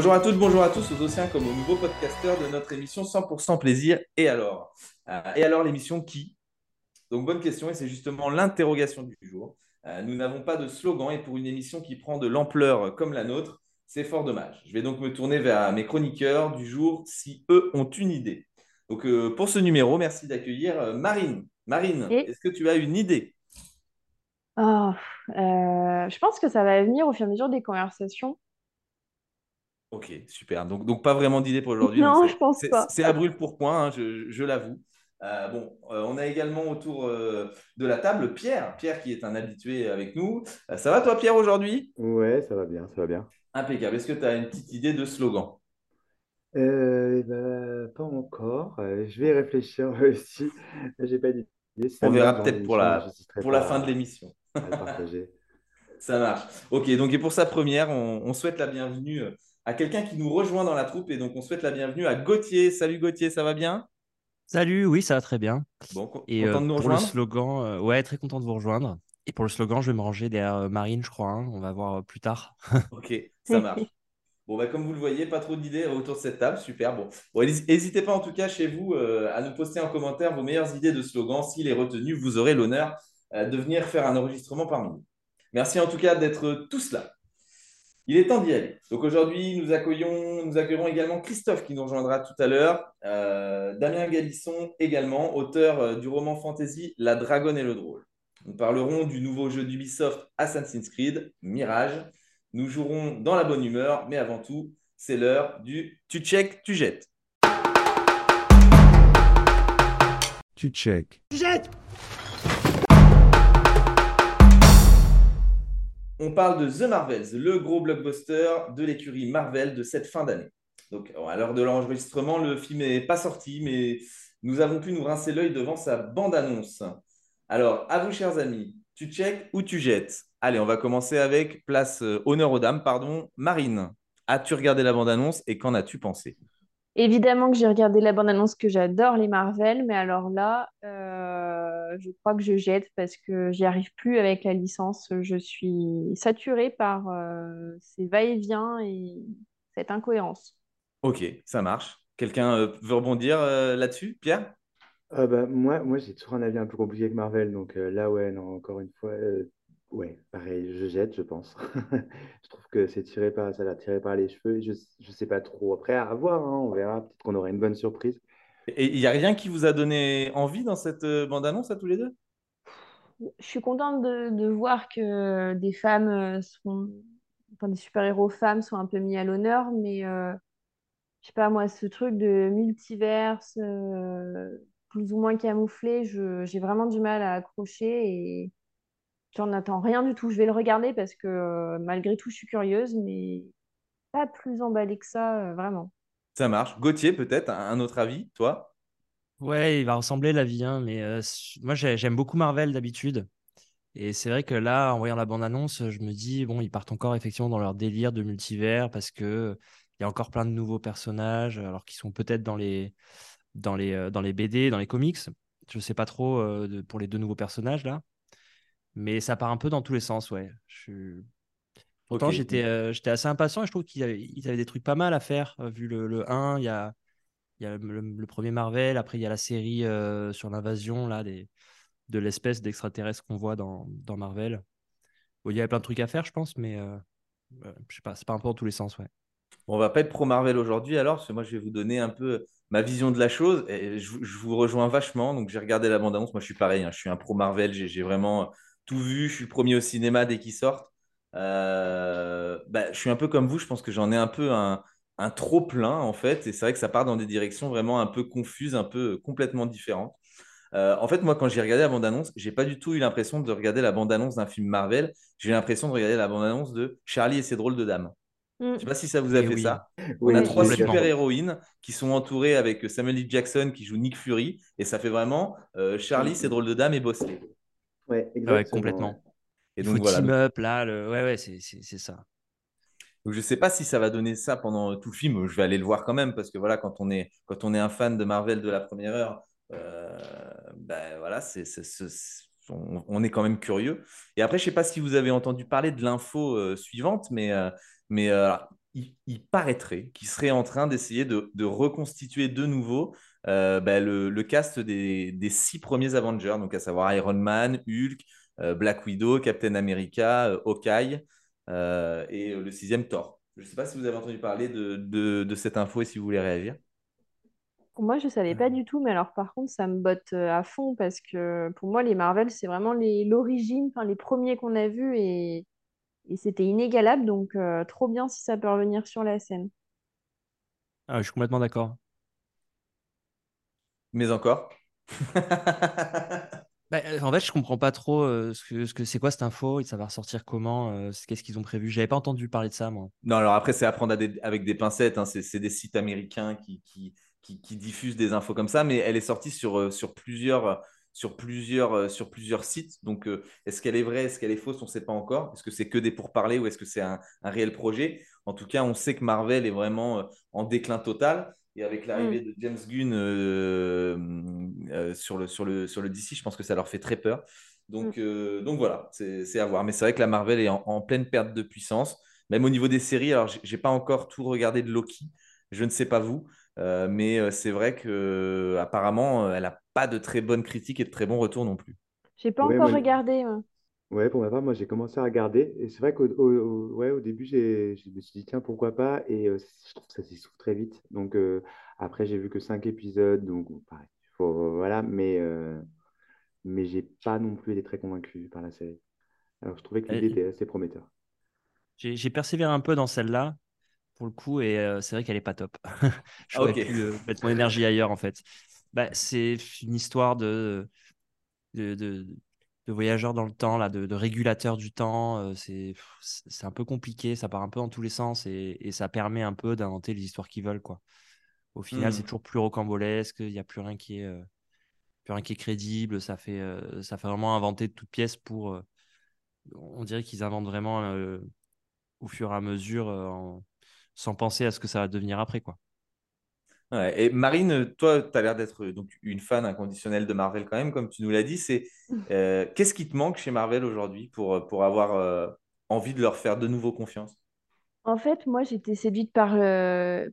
Bonjour à toutes, bonjour à tous, aux Océans comme aux nouveaux podcasteurs de notre émission 100% plaisir. Et alors euh, Et alors l'émission qui? Donc bonne question et c'est justement l'interrogation du jour. Euh, nous n'avons pas de slogan et pour une émission qui prend de l'ampleur comme la nôtre, c'est fort dommage. Je vais donc me tourner vers mes chroniqueurs du jour si eux ont une idée. Donc euh, pour ce numéro, merci d'accueillir Marine. Marine, est-ce que tu as une idée? Oh, je pense que ça va venir au fur et à mesure des conversations. Ok, super. Donc, donc pas vraiment d'idée pour aujourd'hui. Non, je pense pas. C'est à brûle pour point, hein, je, l'avoue. Euh, bon, euh, on a également autour euh, de la table Pierre. Pierre qui est un habitué avec nous. ça va toi Pierre aujourd'hui? Ouais, ça va bien, ça va bien. Impeccable. Est-ce que tu as une petite idée de slogan? Eh ben, Pas encore. je vais réfléchir aussi. J'ai pas d'idée. on verra peut-être pour la, pour la fin de l'émission. ça marche. Ok, donc et pour sa première, on souhaite la bienvenue à quelqu'un qui nous rejoint dans la troupe. Et donc, on souhaite la bienvenue à Gauthier. Salut Gauthier, ça va bien? Salut, oui, ça va très bien. Bon, et content de nous euh, rejoindre? Pour le slogan, euh, ouais, très content de vous rejoindre. Et pour le slogan, je vais me ranger derrière euh, Marine, je crois. Hein. On va voir plus tard. ok, ça marche. Bon, bah, comme vous le voyez, pas trop d'idées autour de cette table. Super. Bon, n'hésitez pas en tout cas chez vous à nous poster en commentaire vos meilleures idées de slogans. S'il est retenu, vous aurez l'honneur de venir faire un enregistrement parmi nous. Merci en tout cas d'être tous là. Il est temps d'y aller. Donc aujourd'hui, nous, accueillons, nous également Christophe qui nous rejoindra tout à l'heure. Euh, Damien Galisson également, auteur euh, du roman fantasy La Dragonne et le Drôle. Nous parlerons du nouveau jeu d'Ubisoft Assassin's Creed, Mirage. Nous jouerons dans la bonne humeur, mais avant tout, c'est l'heure du tu check, tu jettes. Tu check. Tu jettes On parle de The Marvels, le gros blockbuster de l'écurie Marvel de cette fin d'année. Donc, à l'heure de l'enregistrement, le film n'est pas sorti, mais nous avons pu nous rincer l'œil devant sa bande-annonce. Alors, à vous, chers amis, tu check ou tu jettes? Allez, on va commencer avec place euh, honneur aux dames, pardon. Marine, as-tu regardé la bande-annonce et qu'en as-tu pensé? Évidemment que j'ai regardé la bande-annonce, que j'adore les Marvel, mais alors là, euh, je crois que je jette parce que j'y arrive plus avec la licence. Je suis saturée par euh, ces va-et-vient et cette incohérence. Ok, ça marche. Quelqu'un euh, veut rebondir là-dessus, Pierre? Bah, Moi, moi j'ai toujours un avis un peu compliqué avec Marvel, donc là, ouais, non, encore une fois, Ouais, pareil, je jette, je pense. je trouve que c'est tiré par, ça l'a tiré par les cheveux. Je ne sais pas trop. Après, à voir, hein, on verra. Peut-être qu'on aura une bonne surprise. Et il n'y a rien qui vous a donné envie dans cette euh, bande-annonce à tous les deux? Je suis contente de, voir que des femmes euh, sont, enfin, des super-héros femmes sont un peu mis à l'honneur, mais euh, je sais pas moi, ce truc de multiverse, plus ou moins camouflé, j'ai vraiment du mal à accrocher et n'en attends rien du tout. Je vais le regarder parce que malgré tout, je suis curieuse, mais pas plus emballée que ça, vraiment. Marche. Gauthier, peut-être, un autre avis, toi? Ouais, il va ressembler la vie, hein, mais euh, moi j'aime beaucoup Marvel d'habitude. Et c'est vrai que là, en voyant la bande-annonce, je me dis, bon, ils partent encore effectivement dans leur délire de multivers parce que il y a encore plein de nouveaux personnages, alors qu'ils sont peut-être dans les, dans, les, dans les BD, dans les comics. Je sais pas trop pour les deux nouveaux personnages là. Mais ça part un peu dans tous les sens, ouais. Je Pourtant, j'étais euh, j'étais assez impatient et je trouve qu'ils avaient, avaient, des trucs pas mal à faire. Euh, vu le, le 1, il y a, il y a le, premier Marvel, après il y a la série euh, sur l'invasion là, des, de l'espèce d'extraterrestre qu'on voit dans, dans Marvel. il y avait plein de trucs à faire, je pense, mais je sais pas, c'est pas un peu dans tous les sens, ouais. On va pas être pro Marvel aujourd'hui alors, parce que moi je vais vous donner un peu ma vision de la chose. Et je, vous rejoins vachement. Donc j'ai regardé la bande-annonce. Moi je suis pareil, hein. je suis un pro Marvel. J'ai vraiment tout vu. Je suis le premier au cinéma dès qu'ils sortent. Euh, bah, je suis un peu comme vous. Je pense que j'en ai un peu un, trop plein en fait. Et c'est vrai que ça part dans des directions vraiment un peu confuses, un peu complètement différentes. Euh, en fait, moi, quand j'ai regardé la bande-annonce, j'ai pas du tout eu l'impression de regarder la bande-annonce d'un film Marvel. J'ai eu l'impression de regarder la bande-annonce de Charlie et ses drôles de dames. Je ne sais pas si ça vous a fait ça. On a trois super-héroïnes qui sont entourées avec Samuel L. Jackson qui joue Nick Fury. Et ça fait vraiment euh, Charlie, ses drôles de dames et Bosley. Ouais, exactement. complètement. Et donc, voilà. team up, là, le... ouais, ouais, c'est ça. Donc, je ne sais pas si ça va donner ça pendant tout le film. Je vais aller le voir quand même parce que voilà, quand on est, quand on est un fan de Marvel de la première heure, euh, ben voilà, c'est, on, est quand même curieux. Et après, je ne sais pas si vous avez entendu parler de l'info euh, suivante, mais, euh, mais il, paraîtrait qu'il serait en train d'essayer de, reconstituer de nouveau euh, bah, le, cast des, six premiers Avengers, donc à savoir Iron Man, Hulk, euh, Black Widow, Captain America, euh, Hawkeye et le sixième Thor. Je ne sais pas si vous avez entendu parler de, cette info et si vous voulez réagir. Moi, je ne savais pas du tout, mais alors par contre, ça me botte à fond parce que pour moi, les Marvel, c'est vraiment l'origine, les premiers qu'on a vus et et c'était inégalable, donc euh, trop bien si ça peut revenir sur la scène. Ah, je suis complètement d'accord. Mais encore bah, en fait, je comprends pas trop ce que ce que c'est quoi cette info et ça va ressortir comment. Qu'est-ce qu'ils ont prévu? J'avais pas entendu parler de ça, moi. Non, alors après, c'est à prendre avec des pincettes. Hein. C'est des sites américains qui, diffusent des infos comme ça, mais elle est sortie sur, plusieurs sites. Donc, est-ce qu'elle est vraie, est-ce qu'elle est fausse? On ne sait pas encore. Est-ce que c'est que des pourparlers ou est-ce que c'est un, réel projet? En tout cas, on sait que Marvel est vraiment en déclin total. Et avec l'arrivée mm. de James Gunn sur, le, sur, le, sur le DC, je pense que ça leur fait très peur. Donc, mm. donc voilà, c'est à voir. Mais c'est vrai que la Marvel est en, pleine perte de puissance. Même au niveau des séries, alors j'ai pas encore tout regardé de Loki. Je ne sais pas vous. Euh, mais euh, c'est vrai que euh, apparemment, elle n'a pas de très bonnes critiques et de très bons retours non plus. J'ai pas encore regardé. Ouais, pour ma part, moi j'ai commencé à regarder. Et c'est vrai qu'au au, ouais, au début, j'ai, je me suis dit, tiens, pourquoi pas. Et je trouve que ça s'essouffle très vite. Donc après, j'ai vu que cinq épisodes. Donc pareil, faut, voilà. Mais, mais j'ai pas non plus été très convaincu par la série. Alors je trouvais que l'idée était assez prometteur. J'ai persévéré un peu dans celle-là pour le coup, et euh, c'est vrai qu'elle est pas top. je ah, pu euh, mettre mon énergie ailleurs, en fait. Bah, c'est une histoire de, de, de, voyageurs dans le temps, là, de, de régulateurs du temps. C'est un peu compliqué, ça part un peu dans tous les sens et, et ça permet un peu d'inventer les histoires qu'ils veulent. Quoi. Au final, c'est mmh. toujours plus rocambolesque, il n'y a plus rien qui est, plus rien qui est crédible. Ça fait, ça fait vraiment inventer de toutes pièces pour. on dirait qu'ils inventent vraiment au fur et à mesure en sans penser à ce que ça va devenir après. quoi. Et Marine, toi, tu as l'air d'être donc une fan inconditionnelle de Marvel quand même, comme tu nous l'as dit. C'est euh, qu'est-ce qui te manque chez Marvel aujourd'hui pour, pour avoir euh, envie de leur faire de nouveau confiance? En fait, moi, j'étais séduite par,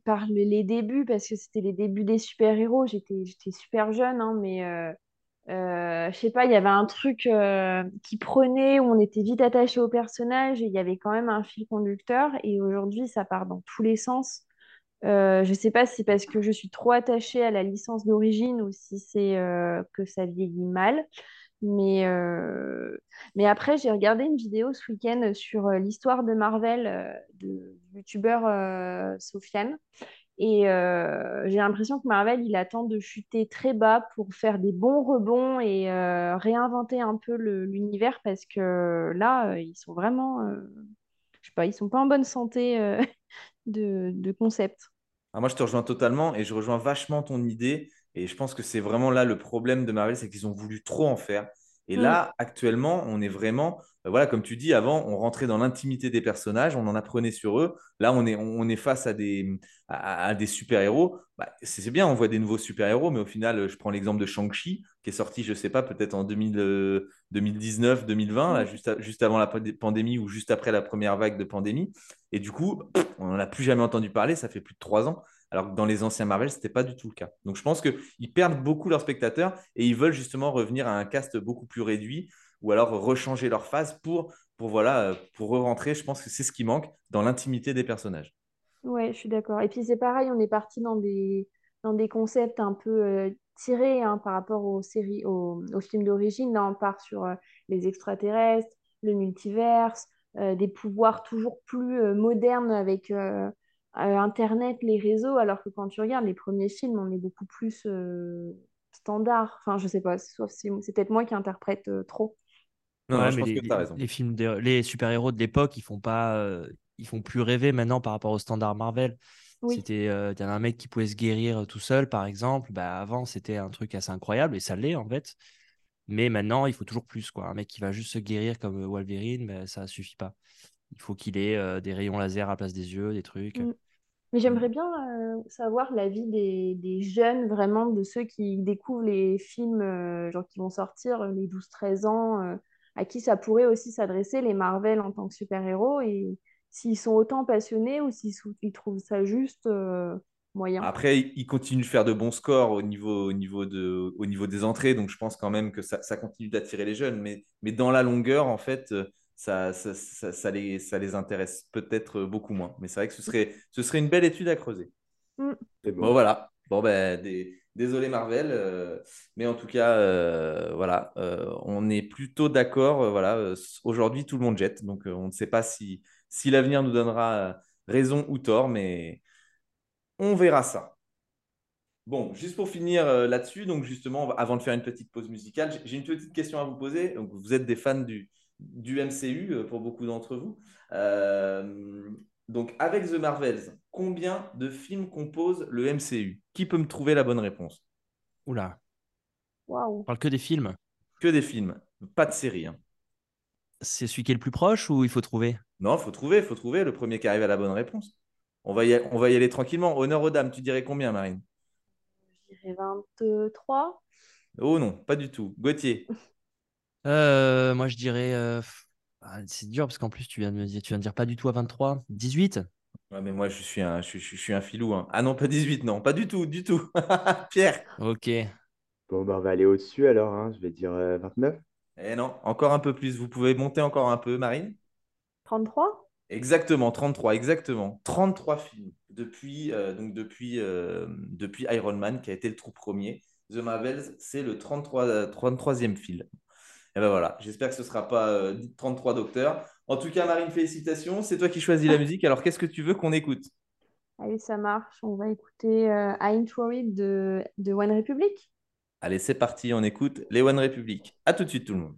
par les débuts parce que c'était les débuts des super-héros. J'étais, j'étais super jeune, hein, mais euh, euh, je sais pas, il y avait un truc euh, qui prenait où on était vite attaché au personnage et il y avait quand même un fil conducteur. Et aujourd'hui, ça part dans tous les sens. Euh, je sais pas si c'est parce que je suis trop attachée à la licence d'origine ou si c'est euh, que ça vieillit mal. Mais, mais après, j'ai regardé une vidéo ce week-end sur l'histoire de Marvel de youtubeur Sofiane. Et euh, j'ai l'impression que Marvel, il attend de chuter très bas pour faire des bons rebonds et euh, réinventer un peu l'univers parce que là, euh, ils sont vraiment, je sais pas, ils sont pas en bonne santé de, concept. Ah, moi, je te rejoins totalement et je rejoins vachement ton idée. Et je pense que c'est vraiment là le problème de Marvel, c'est qu'ils ont voulu trop en faire. Et mm. là, actuellement, on est vraiment, euh, voilà, comme tu dis, avant, on rentrait dans l'intimité des personnages, on en apprenait sur eux. Là, on est, on est face à des, à, des super-héros. Bah, c'est bien, on voit des nouveaux super-héros, mais au final, je prends l'exemple de Shang-Chi, qui est sorti, je ne sais pas, peut-être en 2019, 2020, là, mm. juste, juste avant la pandémie ou juste après la première vague de pandémie. Et du coup, on n'en a plus jamais entendu parler, ça fait plus de trois ans. Alors que dans les anciens Marvel, ce n'était pas du tout le cas. Donc je pense qu'ils perdent beaucoup leurs spectateurs et ils veulent justement revenir à un cast beaucoup plus réduit ou alors rechanger leur phase pour, pour, voilà, pour rentrer. Je pense que c'est ce qui manque dans l'intimité des personnages. Oui, je suis d'accord. Et puis c'est pareil, on est parti dans des, dans des concepts un peu euh, tirés hein, par rapport aux séries, aux, films d'origine. On part sur euh, les extraterrestres, le multiverse, des pouvoirs toujours plus modernes avec euh, Internet, les réseaux, alors que quand tu regardes les premiers films, on est beaucoup plus euh, standard. Enfin, je sais pas, sauf si c'est peut-être moi qui interprète euh, trop. Non, je pense les, que tu as raison. Les, films, les super-héros de l'époque, ils font pas, ils font plus rêver maintenant par rapport au standard Marvel. C'était, un mec qui pouvait se guérir tout seul, par exemple. Bah, avant, c'était un truc assez incroyable et ça l'est en fait. Mais maintenant, il faut toujours plus. Quoi. Un mec qui va juste se guérir comme Wolverine, bah, ça suffit pas. Il faut qu'il ait des rayons laser à la place des yeux, des trucs. Mm. Mais j'aimerais bien euh, savoir l'avis des, des, jeunes, vraiment, de ceux qui découvrent les films euh, genre qui vont sortir, euh, les 12-13 ans, à qui ça pourrait aussi s'adresser, les Marvel en tant que super-héros, et, s'ils sont autant passionnés ou s'ils ils trouvent ça juste euh, moyen. Après, il continue de faire de bons scores au niveau, au niveau, de, au niveau des entrées, donc je pense quand même que ça, ça continue d'attirer les jeunes. Mais, mais dans la longueur, en fait, euh, ça, ça, ça, ça les, ça les intéresse peut-être beaucoup moins. Mais c'est vrai que ce serait, ce serait une belle étude à creuser. C'est bon. Bon, voilà. Bon, ben, des- désolé Marvel, euh, mais en tout cas, euh, voilà, euh, on est plutôt d'accord. euh, voilà, euh, aujourd'hui, tout le monde jette, donc euh, on ne sait pas si, si l'avenir nous donnera euh, raison ou tort, mais on verra ça. Bon, juste pour finir euh, là-dessus, donc justement, avant de faire une petite pause musicale, j'ai- une petite question à vous poser. Donc, vous êtes des fans du, du MCU euh, pour beaucoup d'entre vous. Euh, donc, avec The Marvels, combien de films compose le MCU? Qui peut me trouver la bonne réponse? Oula, Waouh. on parle que des films. Que des films, pas de séries. hein. C'est celui qui est le plus proche ou il faut trouver? Non, il faut trouver, il faut trouver le premier qui arrive à la bonne réponse. On va y, on va y aller tranquillement. Honneur aux dames, tu dirais combien, Marine? Je dirais 23. Oh non, pas du tout. Gauthier? Euh, Moi, je dirais. euh, ah, c'est dur parce qu'en plus, tu viens de me dire, tu viens de dire pas du tout à 23. 18 Ouais, mais moi, je suis un, je, suis- je suis un filou. hein. Ah non, pas 18, non, pas du tout, du tout. Pierre? Ok. Bon, bah, on va aller au-dessus alors. hein. Je vais dire euh, 29. Eh non, encore un peu plus. Vous pouvez monter encore un peu, Marine? 33? Exactement, 33, exactement. 33 films depuis, euh, donc depuis, euh, depuis Iron Man, qui a été le tout premier. The Marvels, c'est le 33, euh, 33e film. Et ben voilà, j'espère que ce ne sera pas euh, 33 docteurs. En tout cas, Marine, félicitations. C'est toi qui choisis la musique. Alors, qu'est-ce que tu veux qu'on écoute? Allez, ça marche. On va écouter I Ain't Worried de, de One Republic. Allez, c'est parti, on écoute les One Republic. À tout de suite, tout le monde.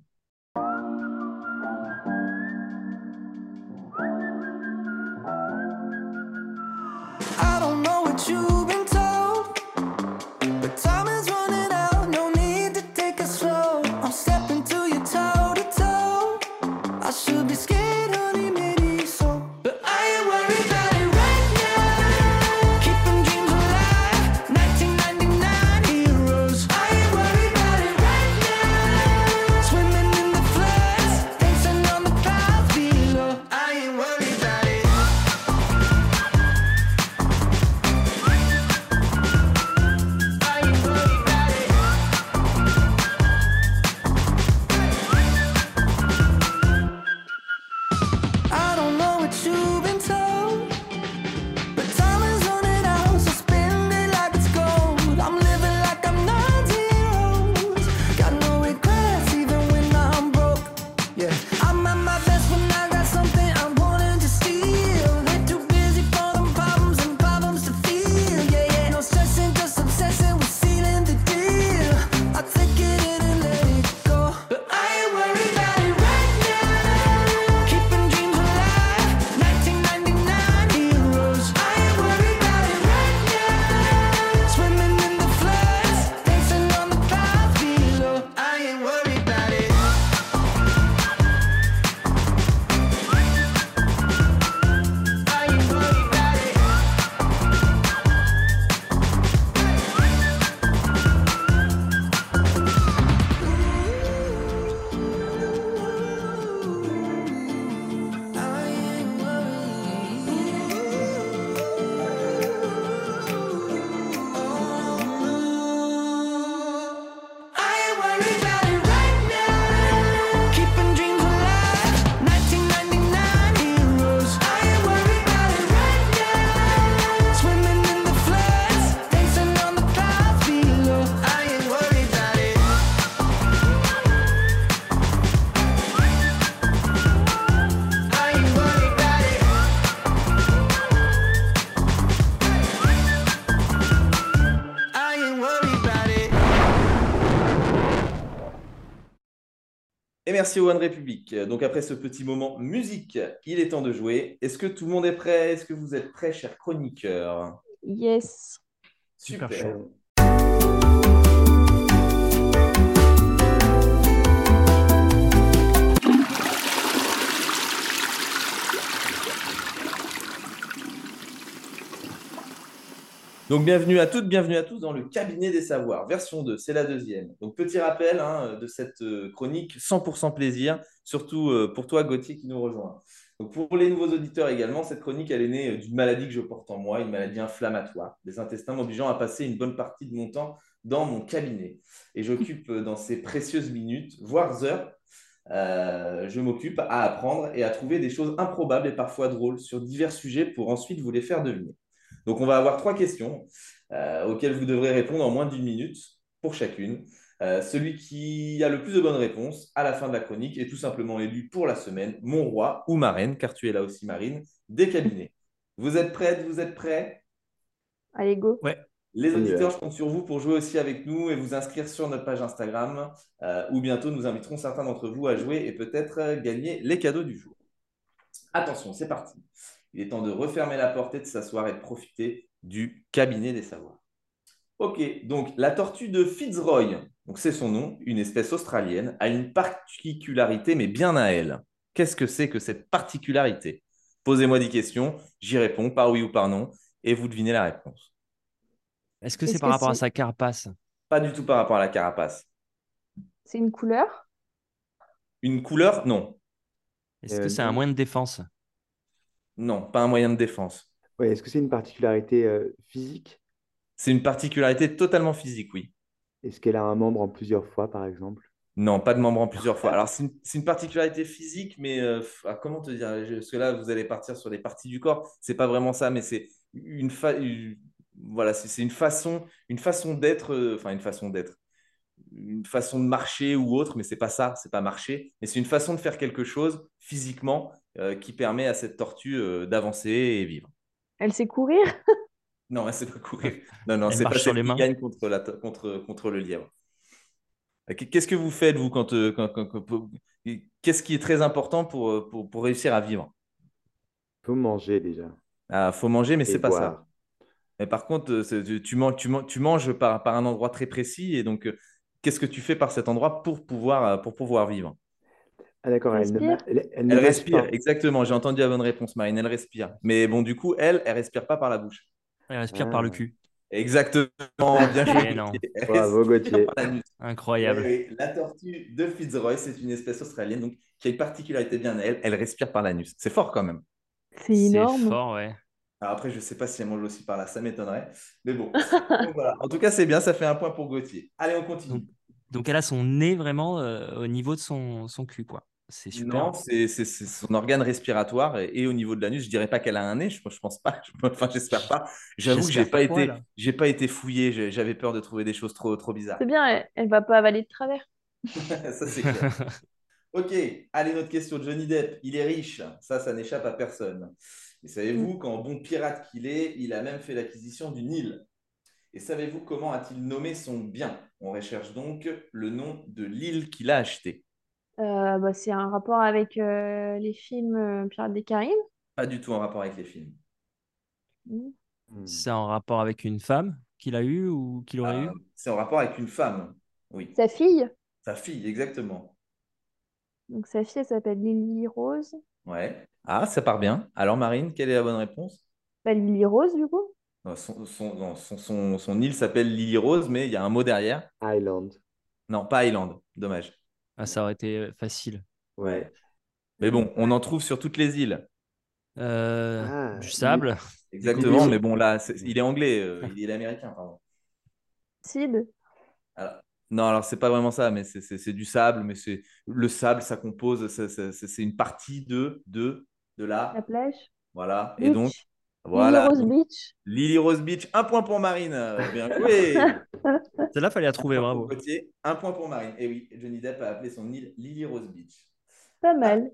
Et merci au One Republic. Donc, après ce petit moment musique, il est temps de jouer. Est-ce que tout le monde est prêt? Est-ce que vous êtes prêts, chers chroniqueurs? Yes. Super Super. chaud. Donc, bienvenue à toutes, bienvenue à tous dans le cabinet des savoirs, version 2, c'est la deuxième. Donc, petit rappel hein, de cette euh, chronique 100% plaisir, surtout euh, pour toi, Gauthier, qui nous rejoint. Donc pour les nouveaux auditeurs également, cette chronique, elle est née d'une maladie que je porte en moi, une maladie inflammatoire des intestins m'obligeant à passer une bonne partie de mon temps dans mon cabinet. Et j'occupe euh, dans ces précieuses minutes, voire heures, euh, je m'occupe à apprendre et à trouver des choses improbables et parfois drôles sur divers sujets pour ensuite vous les faire deviner. Donc on va avoir trois questions euh, auxquelles vous devrez répondre en moins d'une minute pour chacune. Euh, celui qui a le plus de bonnes réponses à la fin de la chronique est tout simplement élu pour la semaine mon roi ou ma reine, car tu es là aussi Marine, des cabinets. Vous êtes prêtes? Vous êtes prêts? Allez, go. Ouais. Les auditeurs, va. je compte sur vous pour jouer aussi avec nous et vous inscrire sur notre page Instagram, euh, où bientôt nous inviterons certains d'entre vous à jouer et peut-être euh, gagner les cadeaux du jour. Attention, c'est parti. Il est temps de refermer la porte et de s'asseoir et de profiter du cabinet des savoirs. Ok, donc la tortue de Fitzroy, donc c'est son nom, une espèce australienne, a une particularité, mais bien à elle. Qu'est-ce que c'est que cette particularité? Posez-moi des questions, j'y réponds par oui ou par non, et vous devinez la réponse. Est-ce que c'est par que rapport à sa carapace? Pas du tout par rapport à la carapace. C'est une couleur? Une couleur? Non. Est-ce Euh, que c'est un non. moyen de défense? Non, pas un moyen de défense. Ouais, est-ce que c'est une particularité euh, physique? C'est une particularité totalement physique, oui. Est-ce qu'elle a un membre en plusieurs fois, par exemple? Non, pas de membre en plusieurs fois. Alors, c'est une, une particularité physique, mais euh, ah, comment te dire? Parce que là, vous allez partir sur les parties du corps. C'est pas vraiment ça, mais c'est une, fa- voilà, c'est c'est une façon, une façon d'être, euh, enfin une façon d'être, une façon de marcher ou autre, mais c'est pas ça, c'est pas marcher, mais c'est une façon de faire quelque chose physiquement euh, qui permet à cette tortue euh, d'avancer et vivre. Elle sait courir? Non, elle sait pas courir. Non, non, Elle c'est pas sur les qui mains. gagne contre, la, contre, contre le lièvre. Euh, Qu'est-ce que vous faites, vous, quand, quand- quand- Qu'est-ce qui est très important pour, pour, pour réussir à vivre? Faut manger déjà. Ah, faut manger, mais c'est pas ça. Mais par contre, tu, manges, tu, manges, tu manges par, par un endroit très précis, et donc, qu'est-ce que tu fais par cet endroit pour pouvoir, pour pouvoir vivre? Ah d'accord, elle ne, Respire. ma- elle, elle Elle respire, pas. exactement. J'ai entendu la bonne réponse, Marine. Elle respire. Mais bon, du coup, elle, elle respire pas par la bouche. Elle respire par le Ah. cul. Exactement. Bien joué. Bravo, Gauthier. Incroyable. La tortue de Fitzroy, c'est une espèce australienne donc, qui a une particularité bien à elle, elle respire par l'anus. C'est fort quand même. C'est énorme. fort, ouais. Alors après, je ne sais pas si elle mange aussi par là, ça m'étonnerait. Mais bon, Donc voilà. En tout cas, c'est bien, ça fait un point pour Gauthier. Allez, on continue. Donc elle a son nez vraiment euh, au niveau de son, son cul, quoi. C'est super. Non, c'est c'est- c'est son organe respiratoire et, et au niveau de l'anus, je dirais pas qu'elle a un nez, je, je pense pas, je- enfin j'espère pas. J'avoue que j'ai pas pas quoi, été, là. j'ai pas été fouillé, j'avais peur de trouver des choses trop, trop bizarres. C'est bien, elle, elle va pas avaler de travers. Ça, c'est clair. Ok, allez, notre question. Johnny Depp, il est riche. Ça, ça n'échappe à personne. Et savez-vous qu'en bon pirate qu'il est, il a même fait l'acquisition d'une île? Et savez-vous comment a-t-il nommé son bien? On recherche donc le nom de l'île qu'il a achetée. Euh, bah, c'est un rapport avec euh, les films euh, Pirates des Caraïbes? Pas du tout en rapport avec les films. Hmm. C'est en rapport avec une femme qu'il a eue ou qu'il aurait Euh, eu c'est en rapport avec une femme. Oui, Sa fille, sa fille, exactement. donc sa fille, elle s'appelle Lily Rose. Ouais. Ah, ça part bien. Alors, Marine, quelle est la bonne réponse? Bah, Lily Rose, du coup. Son, son, son, son- son île s'appelle Lily Rose, mais il y a un mot derrière. Island. Non, pas Island. Dommage. Ah, ça aurait été euh, facile. Ouais. Mais bon, on en trouve sur toutes les îles. Euh, Ah, du sable. Exactement, mais bon, là, c'est- il est anglais, euh, il est américain, pardon. Sid. Alors- non, alors c'est pas vraiment ça, mais c'est- c'est c'est du sable, mais c'est le sable, ça compose, c'est c'est une partie de, de, de La la, plage. voilà. Et donc. Voilà, Lily Rose Beach. Lily Rose Beach, un point pour Marine, Euh, bien joué. Celle-là, fallait la trouver, Un bravo. un point pour Marine. Et oui, Johnny Depp a appelé son île Lily Rose Beach. Pas mal.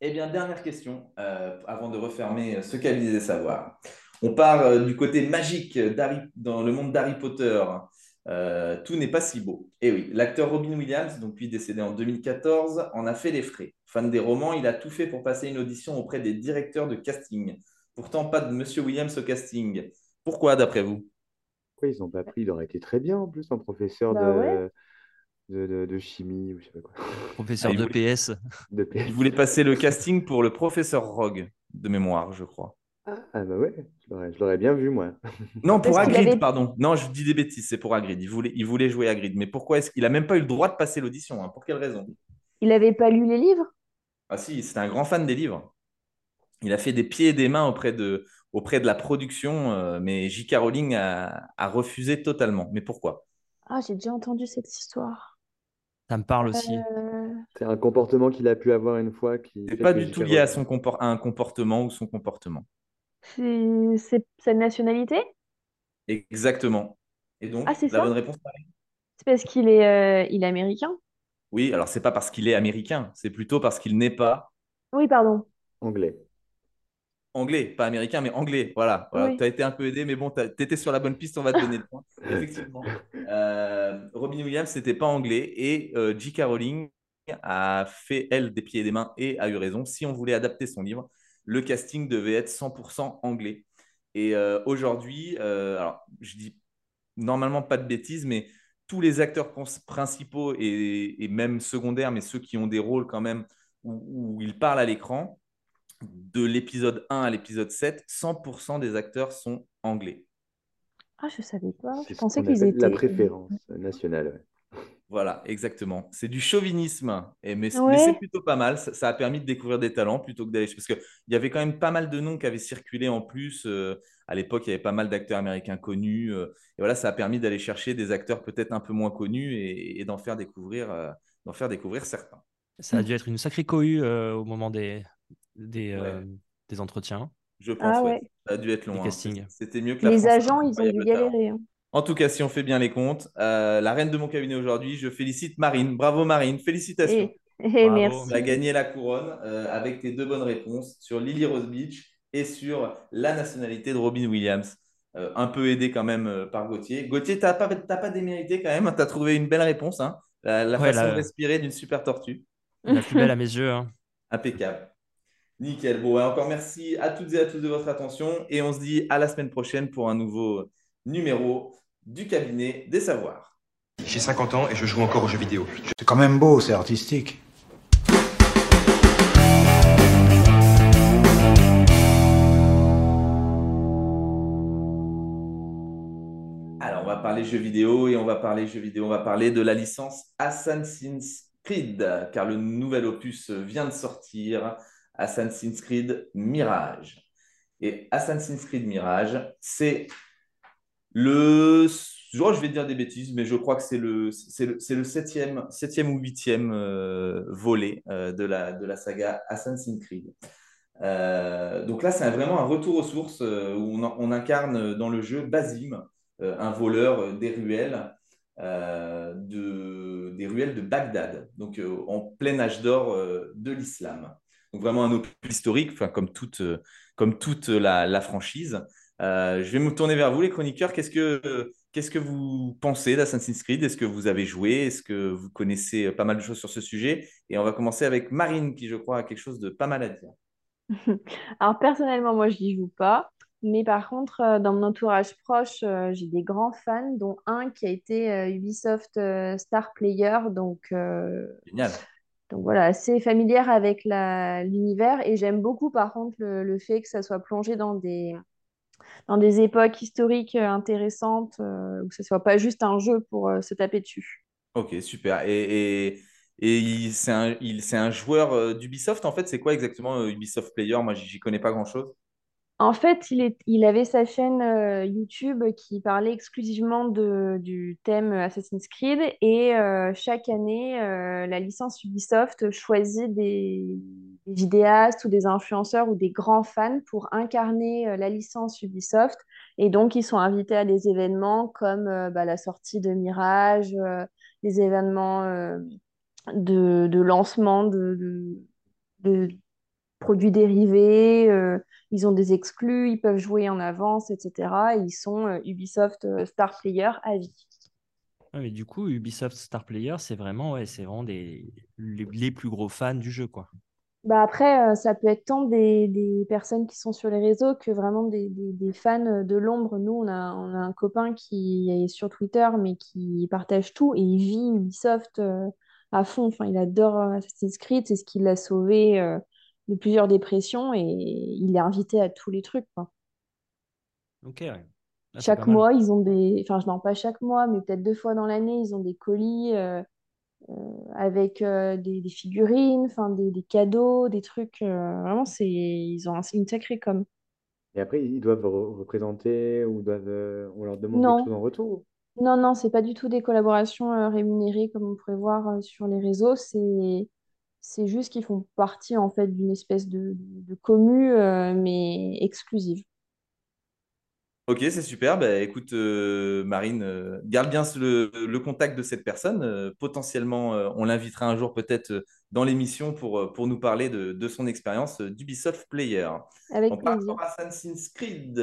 Eh bien, dernière question, euh, avant de refermer ce cabinet des savoirs. On part euh, du côté magique dans le monde d'Harry Potter. Euh, tout n'est pas si beau. Et oui, l'acteur Robin Williams, donc lui décédé en 2014, en a fait les frais. Fan des romans, il a tout fait pour passer une audition auprès des directeurs de casting. Pourtant, pas de Monsieur Williams au casting. Pourquoi, d'après vous? Pourquoi ils n'ont pas pris? Il aurait été très bien en plus, un professeur Bah de, ouais. de, de, de chimie ou je sais pas quoi. Professeur Ah, il de voulait- PS. De Il voulait passer le casting pour le professeur Rogue, de mémoire, je crois. Ah bah ouais, je l'aurais, je l'aurais bien vu moi. Non, pour Hagrid, avait- pardon. Non, je dis des bêtises, c'est pour Hagrid. Il voulait, il voulait jouer Hagrid. Mais pourquoi est-ce qu'il a même pas eu le droit de passer l'audition hein? Pour quelle raison? Il avait pas lu les livres? Ah si, c'est un grand fan des livres. Il a fait des pieds et des mains auprès de, auprès de la production, euh, mais J.K. Rowling a, a refusé totalement. Mais pourquoi? Ah, j'ai déjà entendu cette histoire. Ça me parle aussi. Euh, C'est un comportement qu'il a pu avoir une fois qui C'est pas du tout lié à, son compor- à un comportement ou son comportement. c'est sa nationalité? Exactement. Et donc, Ah, c'est la ça? bonne réponse? C'est parce qu'il est, euh, il est américain? Oui, alors c'est pas parce qu'il est américain, c'est plutôt parce qu'il n'est pas Oui, pardon. Anglais. Anglais, pas américain, mais anglais. Voilà, voilà. Oui. tu as été un peu aidé, mais bon, tu étais sur la bonne piste, on va te donner le point. Effectivement. Euh, Robin Williams n'était pas anglais et euh, J.K. Rowling a fait, elle, des pieds et des mains et a eu raison. Si on voulait adapter son livre, le casting devait être 100% anglais. Et euh, aujourd'hui, euh, alors je dis normalement pas de bêtises, mais tous les acteurs prin- principaux et, et même secondaires, mais ceux qui ont des rôles quand même où, où ils parlent à l'écran, de l'épisode 1 à l'épisode 7, 100% des acteurs sont anglais. Ah, je savais pas. Je pensais qu'ils appelle la étaient. préférence nationale. ouais. Voilà, exactement. C'est du chauvinisme, et, mais, c'est plutôt pas mal. Ça, ça a permis de découvrir des talents plutôt que d'aller. Parce qu'il y avait quand même pas mal de noms qui avaient circulé en plus. euh, à l'époque, il y avait pas mal d'acteurs américains connus. euh, et voilà, ça a permis d'aller chercher des acteurs peut-être un peu moins connus et, et d'en faire découvrir, euh, d'en faire découvrir certains. Ça a dû être une sacrée cohue euh, au moment des, des, euh, des entretiens. Je pense, Ah ouais. ouais. Ça a dû être long. Les hein. C'était mieux que la Les France agents, ils ont dû galérer. hein. En tout cas, si on fait bien les comptes, euh, la reine de mon cabinet aujourd'hui, je félicite Marine. Bravo Marine, félicitations. Et, et Bravo. merci. Tu as gagné la couronne euh, avec tes deux bonnes réponses sur Lily Rose Beach et sur la nationalité de Robin Williams. Euh, un peu aidé quand même euh, par Gauthier. Gauthier, tu n'as pas, t'as pas démérité quand même. Tu as trouvé une belle réponse. hein. La, la Ouais, façon la- de respirer d'une super tortue. La plus belle à mes yeux. hein. Impeccable. Nickel. Bon, ouais, encore merci à toutes et à tous de votre attention. Et on se dit à la semaine prochaine pour un nouveau numéro du cabinet des savoirs. J'ai 50 ans et je joue encore aux jeux vidéo. C'est quand même beau, c'est artistique. Alors, on va parler jeux vidéo et on va parler jeux vidéo. On va parler de la licence Assassin's Creed, car le nouvel opus vient de sortir, Assassin's Creed Mirage. Et Assassin's Creed Mirage, c'est le. oh, je vais dire des bêtises, mais je crois que c'est le, c'est le, le septième, septième ou huitième euh, volet euh, de, la, de la saga Assassin's Creed. Euh, donc là, c'est vraiment un retour aux sources où on, incarne dans le jeu Basim, un voleur des ruelles, de, des ruelles de Bagdad, donc en plein âge d'or de l'islam. Donc vraiment un opus historique, enfin, comme toute, euh, comme toute la, la franchise. Euh, je vais me tourner vers vous, les chroniqueurs. Qu'est-ce que, qu'est-ce que vous pensez d'Assassin's Creed? Est-ce que vous avez joué? Est-ce que vous connaissez pas mal de choses sur ce sujet? Et on va commencer avec Marine, qui je crois a quelque chose de pas mal à dire. Alors personnellement, moi, je n'y joue pas. Mais par contre, euh, dans mon entourage proche, euh, j'ai des grands fans, dont un qui a été euh, Ubisoft euh, Star Player. Donc, euh, Génial. Donc voilà, assez familière avec l'univers. Et j'aime beaucoup, par contre, le, fait que ça soit plongé dans des, dans des époques historiques euh, intéressantes, euh, où ce soit pas juste un jeu pour euh, se taper dessus. Ok, super. Et, et, il- c'est un, un joueur euh, d'Ubisoft, en fait? C'est quoi exactement Ubisoft Player? Moi, j'y connais pas grand-chose. En fait, il avait sa chaîne euh, YouTube qui parlait exclusivement du thème Assassin's Creed et euh, chaque année, euh, la licence Ubisoft choisit des, des vidéastes ou des influenceurs ou des grands fans pour incarner la licence Ubisoft et donc ils sont invités à des événements comme bah, la sortie de Mirage, les événements de, lancement de, produits dérivés. Ils ont des exclus, ils peuvent jouer en avance, etc. Et ils sont euh, Ubisoft euh, Star Player à vie. Ouais, mais du coup, Ubisoft Star Player, c'est vraiment, ouais, c'est vraiment des, les, les plus gros fans du jeu, quoi. Bah après, euh, ça peut être tant des, des personnes qui sont sur les réseaux que vraiment des, des- fans de l'ombre. Nous, on a, on a un copain qui est sur Twitter, mais qui partage tout et il vit Ubisoft à fond. Enfin, il adore Assassin's Creed, c'est ce qui l'a sauvé de plusieurs dépressions et il est invité à tous les trucs, quoi. Ok, ouais. Ah, Chaque mois, ils ont des... Enfin, je non, pas chaque mois, mais peut-être deux fois dans l'année, ils ont des colis euh, avec euh, des, des figurines, enfin des, des cadeaux, des trucs. euh, vraiment, c'est, ils ont un- une sacrée com. Et après, ils doivent re- représenter ou doivent, euh, on leur demande Non, en retour. non, non, c'est pas du tout des collaborations euh, rémunérées comme on pourrait voir euh, sur les réseaux. C'est, c'est juste qu'ils font partie en fait d'une espèce de, de commu, euh, mais exclusive. Ok, c'est super. Bah, écoute, euh, Marine, euh, garde bien le, le contact de cette personne. Euh, potentiellement, on l'invitera un jour peut-être dans l'émission pour, pour nous parler de, de son expérience d'Ubisoft Player. Avec par plaisir. Assassin's Creed,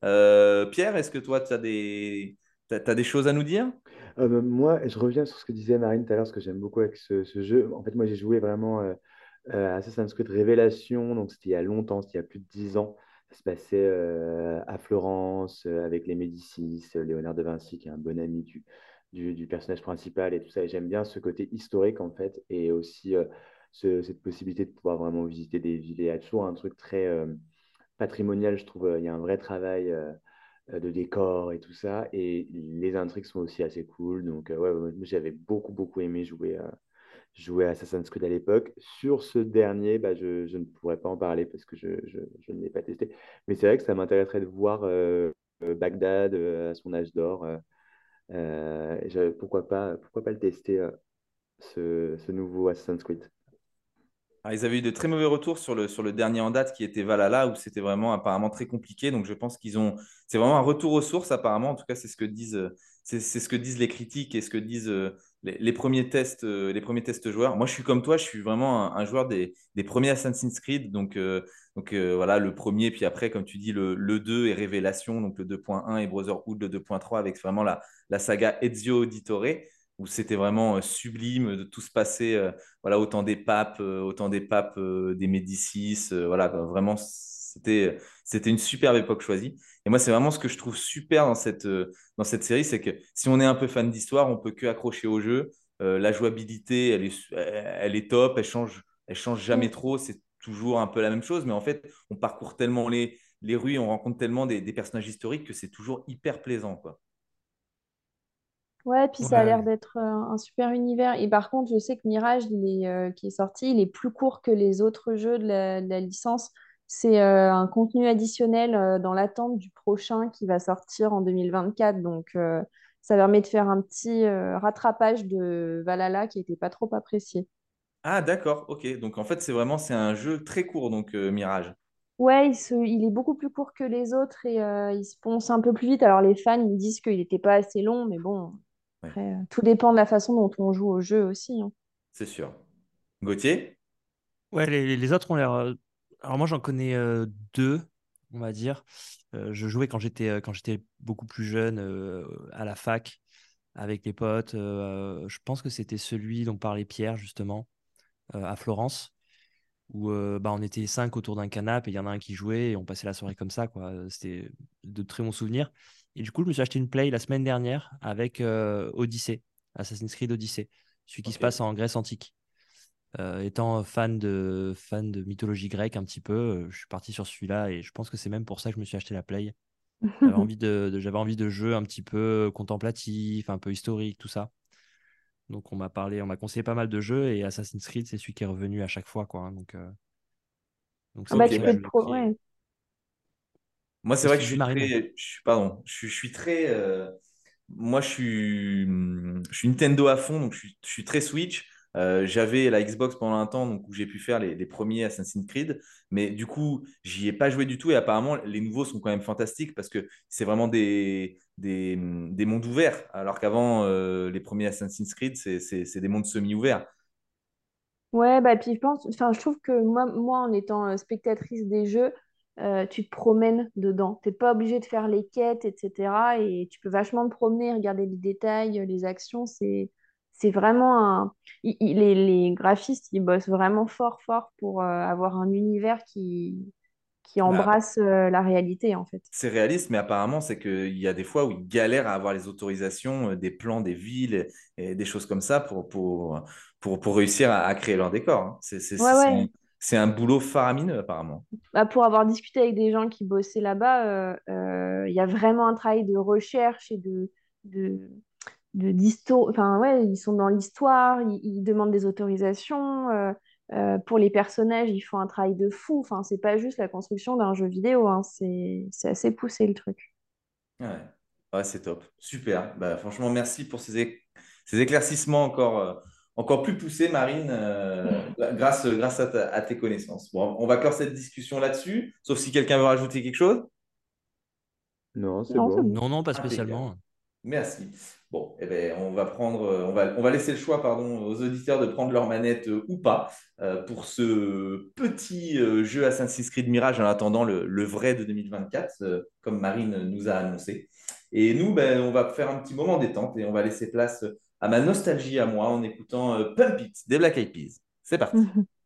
Pierre, est-ce que toi, tu as des, t'as des choses à nous dire? Euh, bah, moi, je reviens sur ce que disait Marine tout à l'heure, ce que j'aime beaucoup avec ce, jeu. En fait, moi, j'ai joué vraiment euh, euh, Assassin's Creed Révélation, donc c'était il y a longtemps, c'était il y a plus de 10 ans. Ça se passait euh, à Florence avec les Médicis, Léonard de Vinci, qui est un bon ami du, du, personnage principal et tout ça. Et j'aime bien ce côté historique, en fait, et aussi ce- cette possibilité de pouvoir vraiment visiter des villes. Il y a toujours un truc très patrimonial, je trouve. Il y a un vrai travail. Euh, de décor et tout ça. Et les intrigues sont aussi assez cool. Donc, euh, ouais, j'avais beaucoup, beaucoup aimé jouer, à jouer Assassin's Creed à l'époque. Sur ce dernier, bah, je, je ne pourrais pas en parler parce que je, je, je ne l'ai pas testé. Mais c'est vrai que ça m'intéresserait de voir euh, Bagdad à son âge d'or. pourquoi pas, pourquoi pas le tester, ce, ce nouveau Assassin's Creed. Ils avaient eu de très mauvais retours sur le, sur le dernier en date qui était Valhalla, où c'était vraiment apparemment très compliqué. Donc je pense qu'ils ont. C'est vraiment un retour aux sources, apparemment. En tout cas, c'est ce que disent, c'est, ce que disent les critiques et ce que disent euh, les, premiers tests, euh, les premiers tests joueurs. Moi, je suis comme toi, je suis vraiment un, joueur des, des premiers Assassin's Creed. Donc, euh, donc voilà, le premier, puis après, comme tu dis, le, le 2 et Révélation, donc le 2.1 et Brotherhood, le 2.3, avec vraiment la, la saga Ezio Auditore, où c'était vraiment euh, sublime de tout se passer. euh, voilà, autant des papes, euh, autant des papes euh, des Médicis. voilà, quoi. vraiment, c'était, c'était une superbe époque choisie. Et moi, c'est vraiment ce que je trouve super dans cette, dans cette série, c'est que si on est un peu fan d'histoire, on peut que accrocher au jeu. La jouabilité, elle est, elle est top, elle change, elle change jamais Mm. trop, c'est toujours un peu la même chose, mais en fait, on parcourt tellement les, les rues, on rencontre tellement des, des personnages historiques que c'est toujours hyper plaisant, quoi. Ouais, puis ça a l'air d'être euh, un super univers. Et par contre, je sais que Mirage, il est, euh, qui est sorti, il est plus court que les autres jeux de la, de la licence. C'est euh, un contenu additionnel euh, dans l'attente du prochain qui va sortir en 2024. Donc, ça permet de faire un petit rattrapage de Valhalla qui n'était pas trop apprécié. Ah, d'accord, ok. Donc en fait, c'est vraiment, c'est un jeu très court, donc Mirage. Ouais, il, se- il est beaucoup plus court que les autres et il se ponce un peu plus vite. Alors, les fans, ils disent qu'il n'était pas assez long, mais bon, après, euh, tout dépend de la façon dont on joue au jeu aussi. hein. c'est sûr. Gauthier? Ouais, les, les autres ont l'air. euh, Alors moi, j'en connais euh, deux, on va dire. Euh, je jouais quand j'étais euh, quand j'étais beaucoup plus jeune euh, à la fac avec les potes. euh, je pense que c'était celui dont parlait Pierre justement euh, à Florence, où euh, bah, on était cinq autour d'un canapé et il y en a un qui jouait et on passait la soirée comme ça, quoi. C'était de très bons souvenirs. Et du coup, je me suis acheté une Play la semaine dernière avec euh, Odyssey, Assassin's Creed Odyssey, celui qui se passe en Grèce antique. Euh, étant fan de, fan de mythologie grecque un petit peu, euh, je suis parti sur celui-là et je pense que c'est même pour ça que je me suis acheté la Play. J'avais envie de, de- j'avais envie de jeux un petit peu contemplatifs, un peu historiques, tout ça. Donc on m'a parlé, on m'a conseillé pas mal de jeux et Assassin's Creed, c'est celui qui est revenu à chaque fois, quoi. hein. Donc, euh, donc Ah bah, tu peux te pro... ouais. Moi, c'est vrai que je suis Marine? très, je pardon, je, suis je suis très, euh, moi, je suis, je suis Nintendo à fond, donc je suis, je suis très Switch. Euh, j'avais la Xbox pendant un temps, donc où j'ai pu faire les, les premiers Assassin's Creed, mais du coup, j'y ai pas joué du tout. Et apparemment, les nouveaux sont quand même fantastiques parce que c'est vraiment des, des, des mondes ouverts, alors qu'avant, euh, les premiers Assassin's Creed, c'est c'est- c'est des mondes semi-ouverts. Ouais, bah puis je pense, enfin, je trouve que moi, moi en étant euh, spectatrice des jeux, euh, tu te promènes dedans. T'es pas obligé de faire les quêtes, etc. Et tu peux vachement te promener, regarder les détails, euh, les actions. C'est, c'est vraiment un. les, les graphistes, ils bossent vraiment fort, fort pour euh, avoir un univers qui, qui Bah, embrasse euh, la réalité, en fait. C'est réaliste, mais apparemment, c'est qu'il y a des fois où ils galèrent à avoir les autorisations, des plans des villes et, et des choses comme ça pour, pour, pour, pour réussir à, à créer leur décor. hein. C'est c'est- Ouais, ouais. C'est un boulot faramineux, apparemment. Bah, pour avoir discuté avec des gens qui bossaient là-bas, euh, euh, il y a vraiment un travail de recherche et de, de, de Enfin, ouais, ils sont dans l'histoire, ils, ils demandent des autorisations. euh, pour les personnages, ils font un travail de fou. Enfin, c'est pas juste la construction d'un jeu vidéo, hein, c'est assez poussé le truc. Ouais, Ouais, c'est top. Super. Bah, franchement, merci pour ces, ces éclaircissements encore, encore plus poussés, Marine, euh, grâce, grâce à, ta- à tes connaissances. Bon, on va clore cette discussion là-dessus, sauf si quelqu'un veut rajouter quelque chose. Non, c'est Non, bon. Non, non, pas Impeccable. spécialement. Merci. Bon, eh ben, on va prendre, euh, on va, on va laisser le choix, pardon, aux auditeurs de prendre leur manette euh, ou pas euh, pour ce petit euh, jeu Assassin's Creed Mirage en attendant le, le vrai de 2024, euh, comme Marine nous a annoncé. Et nous, ben, on va faire un petit moment détente et on va laisser place à ma nostalgie à moi en écoutant euh, Pump It des Black Eyed Peas. C'est parti.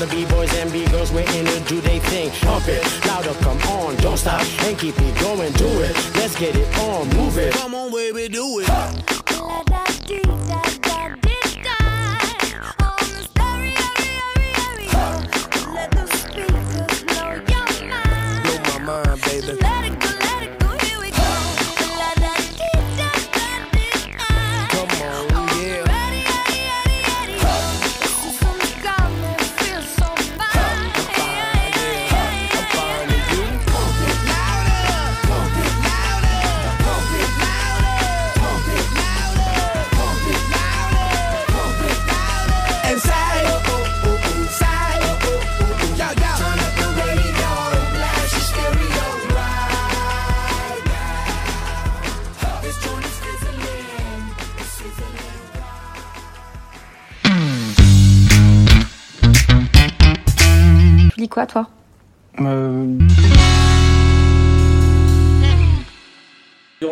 the B-boys and B-girls, we're in to do they thing. Pump it, louder, come on, don't stop, and keep it going, do it. Let's get it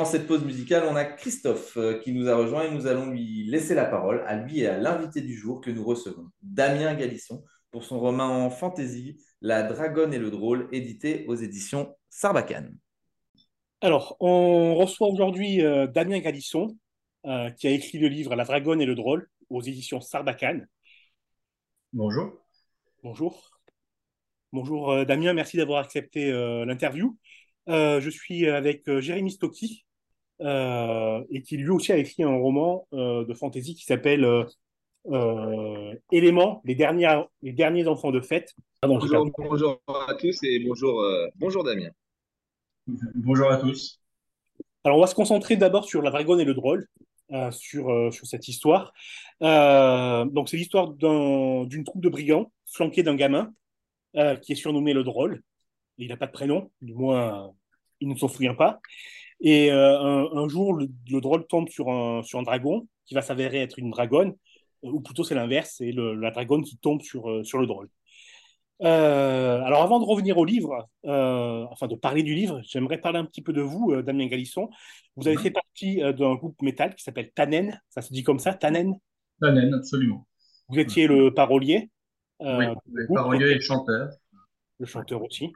cette pause musicale, on a Christophe euh, qui nous a rejoint et nous allons lui laisser la parole, à lui et à l'invité du jour que nous recevons, Damien Galisson, pour son roman fantasy La Dragonne et le Drôle, édité aux éditions Sarbacane. Alors, on reçoit aujourd'hui euh, Damien Galisson, euh, qui a écrit le livre La Dragonne et le Drôle aux éditions Sarbacane. Bonjour. Bonjour. Bonjour euh, Damien, merci d'avoir accepté euh, l'interview. Euh, je suis avec euh, Jérémy Stocky, euh, et qui lui aussi a écrit un roman euh, de fantasy qui s'appelle euh, euh, Éléments, les derniers, les derniers enfants de fête. Pardon, j'ai Bonjour, à tous et bonjour, euh, bonjour Damien. Bonjour à tous. Alors, on va se concentrer d'abord sur la dragonne et le drôle, euh, sur, euh, sur cette histoire. Euh, donc, c'est l'histoire d'un- d'une troupe de brigands flanquée d'un gamin euh, qui est surnommé le drôle. Il n'a pas de prénom, du moins, il ne s'en souvient pas. Et euh, un, un jour, le, le drôle tombe sur un, sur un dragon qui va s'avérer être une dragonne, euh, ou plutôt c'est l'inverse, c'est la dragonne qui tombe sur, euh, sur le drôle. Euh, alors avant de revenir au livre, euh, enfin de parler du livre, j'aimerais parler un petit peu de vous, euh, Damien Galisson. Vous avez fait partie d'un groupe métal qui s'appelle Tannen, ça se dit comme ça, Tannen? Tannen, absolument. Vous étiez le parolier, Oui, le parolier et le chanteur. le chanteur aussi.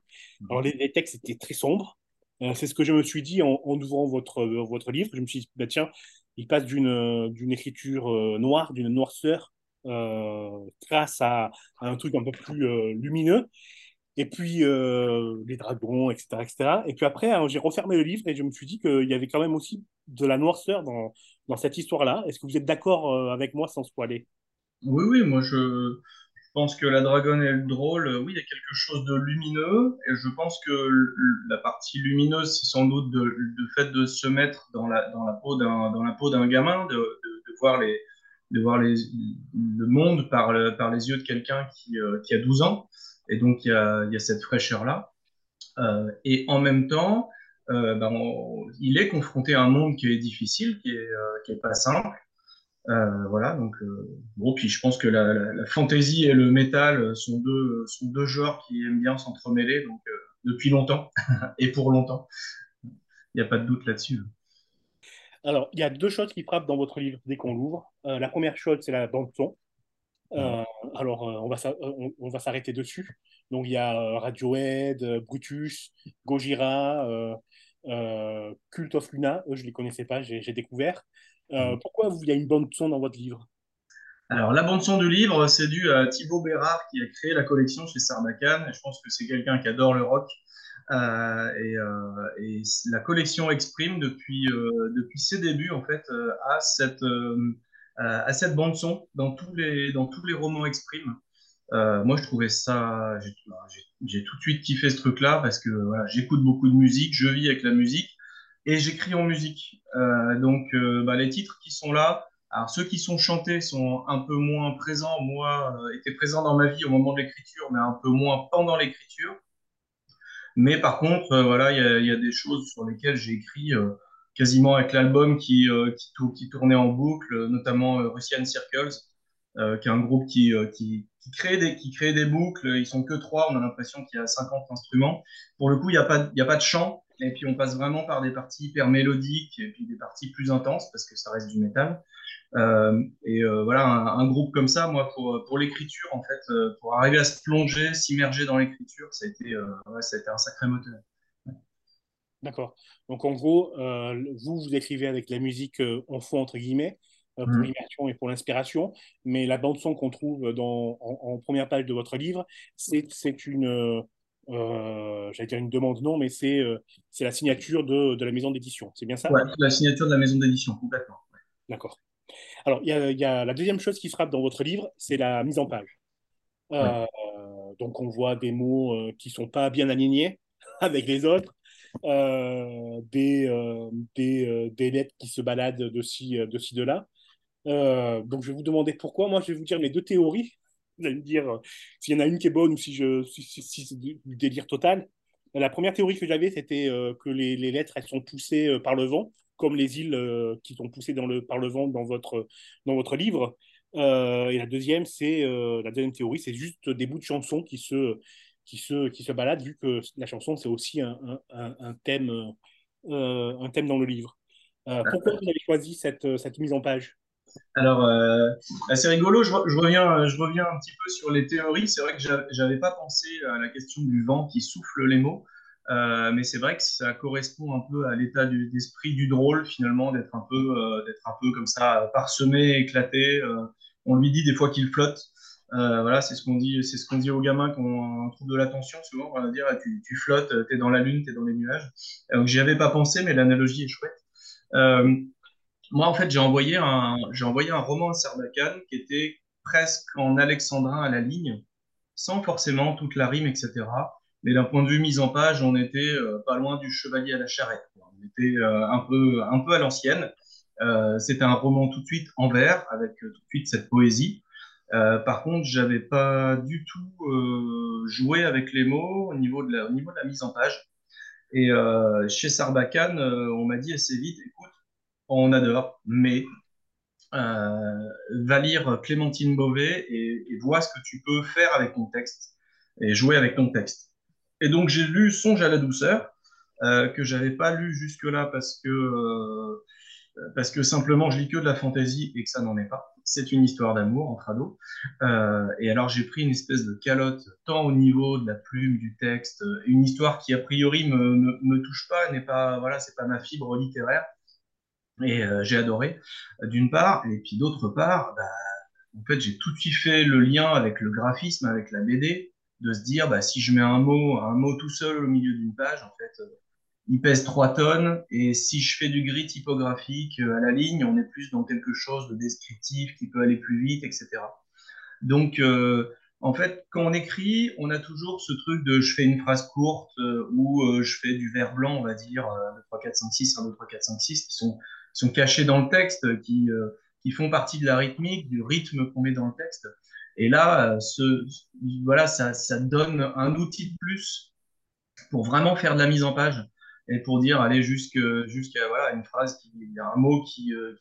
Alors les, les textes étaient très sombres. Euh, c'est ce que je me suis dit en, ouvrant votre, euh, votre livre. Je me suis dit, bah, tiens, il passe d'une euh, écriture noire, d'une noirceur, grâce à, un truc un peu plus lumineux. Et puis les dragons, etc., etc. Et puis après, hein, j'ai refermé le livre et je me suis dit qu'il y avait quand même aussi de la noirceur dans, dans cette histoire-là. Est-ce que vous êtes d'accord avec moi sans spoiler? Oui, oui, moi je pense que la dragonne le drôle, euh, oui, il y a quelque chose de lumineux, et je pense que la partie lumineuse, c'est sans doute le fait de se mettre dans la, peau d'un, gamin, de, voir le monde par, le- par les yeux de quelqu'un qui, euh, a 12 ans, et donc il y a, cette fraîcheur-là. Euh, et en même temps, ben, il est confronté à un monde qui est difficile, qui est, euh, qui est pas simple. Euh, voilà, donc euh, bon, puis je pense que la, la, la fantasy et le métal sont deux, sont deux genres qui aiment bien s'entremêler, donc euh, depuis longtemps et pour longtemps. Il n'y a pas de doute là-dessus. Alors, il y a deux choses qui frappent dans votre livre dès qu'on l'ouvre. La première chose, c'est la bande-son. Alors, on va on, on va s'arrêter dessus. Donc, il y a Radiohead, Brutus, Gojira, Cult of Luna. Eux, je ne les connaissais pas, j'ai découvert. Euh, pourquoi vous, il y a une bande-son dans votre livre? Alors, la bande-son du livre, c'est dû à Thibaut Bérard qui a créé la collection chez Sarbacane. Et je pense que c'est quelqu'un qui adore le rock. Euh, et, euh, et la collection Exprime, depuis, depuis ses débuts, en fait, a cette, cette bande-son dans tous les, dans tous les romans Exprime. Moi, je trouvais ça, j'ai tout de suite kiffé ce truc-là parce que voilà, j'écoute beaucoup de musique, je vis avec la musique et j'écris en musique. Euh, donc, euh, bah, les titres qui sont là, alors ceux qui sont chantés sont un peu moins présents. Moi, euh, étaient présents dans ma vie au moment de l'écriture, mais un peu moins pendant l'écriture. Mais par contre, euh, voilà, il y y a des choses sur lesquelles j'ai écrit quasiment avec l'album qui, qui, qui tournait en boucle, notamment Russian Circles, qui est un groupe qui, qui, qui, crée des, qui crée des boucles. Ils sont que trois, on a l'impression qu'il y a 50 instruments. Pour le coup, il n'y a, il y a pas de chant, et puis on passe vraiment par des parties hyper mélodiques, et puis des parties plus intenses, parce que ça reste du métal. Euh, et euh, voilà, un, un groupe comme ça, moi, pour, pour l'écriture, en fait, euh, pour arriver à se plonger, s'immerger dans l'écriture, ça a été, euh, ouais, ça a été un sacré moteur. D'accord. Donc, en gros, euh, vous, vous écrivez avec la musique euh, en fond, entre guillemets, euh, pour Mhm. l'immersion et pour l'inspiration, mais la bande-son qu'on trouve dans, en, en première page de votre livre, c'est une, euh, euh, j'allais dire une demande, non, mais c'est euh, c'est la signature de, de la maison d'édition. C'est bien ça? Ouais, la signature de la maison d'édition, complètement. D'accord. Alors, il y y a la deuxième chose qui frappe dans votre livre, c'est la mise en page. Euh, donc, on voit des mots euh, qui sont pas bien alignés avec les autres, euh, des, euh, des, euh, des lettres qui se baladent de ci, euh, de ci, de là. Euh, donc, je vais vous demander pourquoi. Moi, je vais vous dire mes deux théories. Vous allez me dire euh, s'il y en a une qui est bonne ou si, je, si, c'est du délire total. La première théorie que j'avais, c'était euh, que les, les lettres, elles sont poussées euh, par le vent, comme les îles qui sont poussées dans le, par le vent dans votre, dans votre livre. Et la deuxième, c'est la deuxième théorie, c'est juste des bouts de chansons qui se, qui se, qui se baladent, vu que la chanson, c'est aussi un, un, thème, un thème dans le livre. Pourquoi vous avez choisi cette, cette mise en page? Alors, euh, bah, c'est rigolo, je, re- je reviens, je reviens un petit peu sur les théories. C'est vrai que j'a- j'avais pas pensé à la question du vent qui souffle les mots, Euh, mais c'est vrai que ça correspond un peu à l'état d'esprit du drôle, finalement, d'être un peu, euh, un peu comme ça, parsemé, éclaté. Euh, on lui dit des fois qu'il flotte. Euh, voilà, c'est ce qu'on dit, ce dit aux gamins quand on trouve de l'attention souvent. On va dire, ah, tu, tu flottes, t'es dans la lune, t'es dans les nuages. Donc j'y avais pas pensé, mais l'analogie est chouette. Moi, en fait, j'ai envoyé un, envoyé un roman à Sarbacane qui était presque en alexandrin à la ligne, sans forcément toute la rime, etc. Mais d'un point de vue mise en page, on était euh, pas loin du chevalier à la charrette. On était euh, un peu, un peu à l'ancienne. Euh, c'était un roman tout de suite en vers, avec tout de suite cette poésie. Par contre, j'avais pas du tout joué avec les mots au niveau de la, au niveau de la mise en page. Et chez Sarbacane, on m'a dit assez vite, écoute, on adore, mais euh, va lire Clémentine Beauvais et, vois ce que tu peux faire avec ton texte et jouer avec ton texte. Et donc j'ai lu Songe à la douceur, euh, que j'avais pas lu jusque-là parce que euh, parce que simplement je lis que de la fantaisie et que ça n'en est pas. C'est une histoire d'amour entre ados. Euh, et alors j'ai pris une espèce de calotte tant au niveau de la plume, du texte, une histoire qui a priori me, me, me touche pas, n'est pas voilà, c'est pas ma fibre littéraire. Et euh, j'ai adoré d'une part, et puis d'autre part, bah, en fait j'ai tout de suite fait le lien avec le graphisme, avec la BD, de se dire bah si je mets un mot, un mot tout seul au milieu d'une page, en fait, euh, il pèse 3 tonnes, et si je fais du gris typographique euh, à la ligne, on est plus dans quelque chose de descriptif qui peut aller plus vite, etc. Donc, euh, en fait, quand on écrit, on a toujours ce truc de je fais une phrase courte euh, ou je fais du vers blanc, on va dire, euh, 1, 2, 3, 4, 5, 6, 1, 2, 3, 4, 5, 6, qui sont, sont cachés dans le texte, qui, euh, qui font partie de la rythmique, du rythme qu'on met dans le texte. Et là, euh, voilà, ça, ça donne un outil de plus pour vraiment faire de la mise en page et pour dire aller jusqu'à voilà une phrase qui un mot qui euh,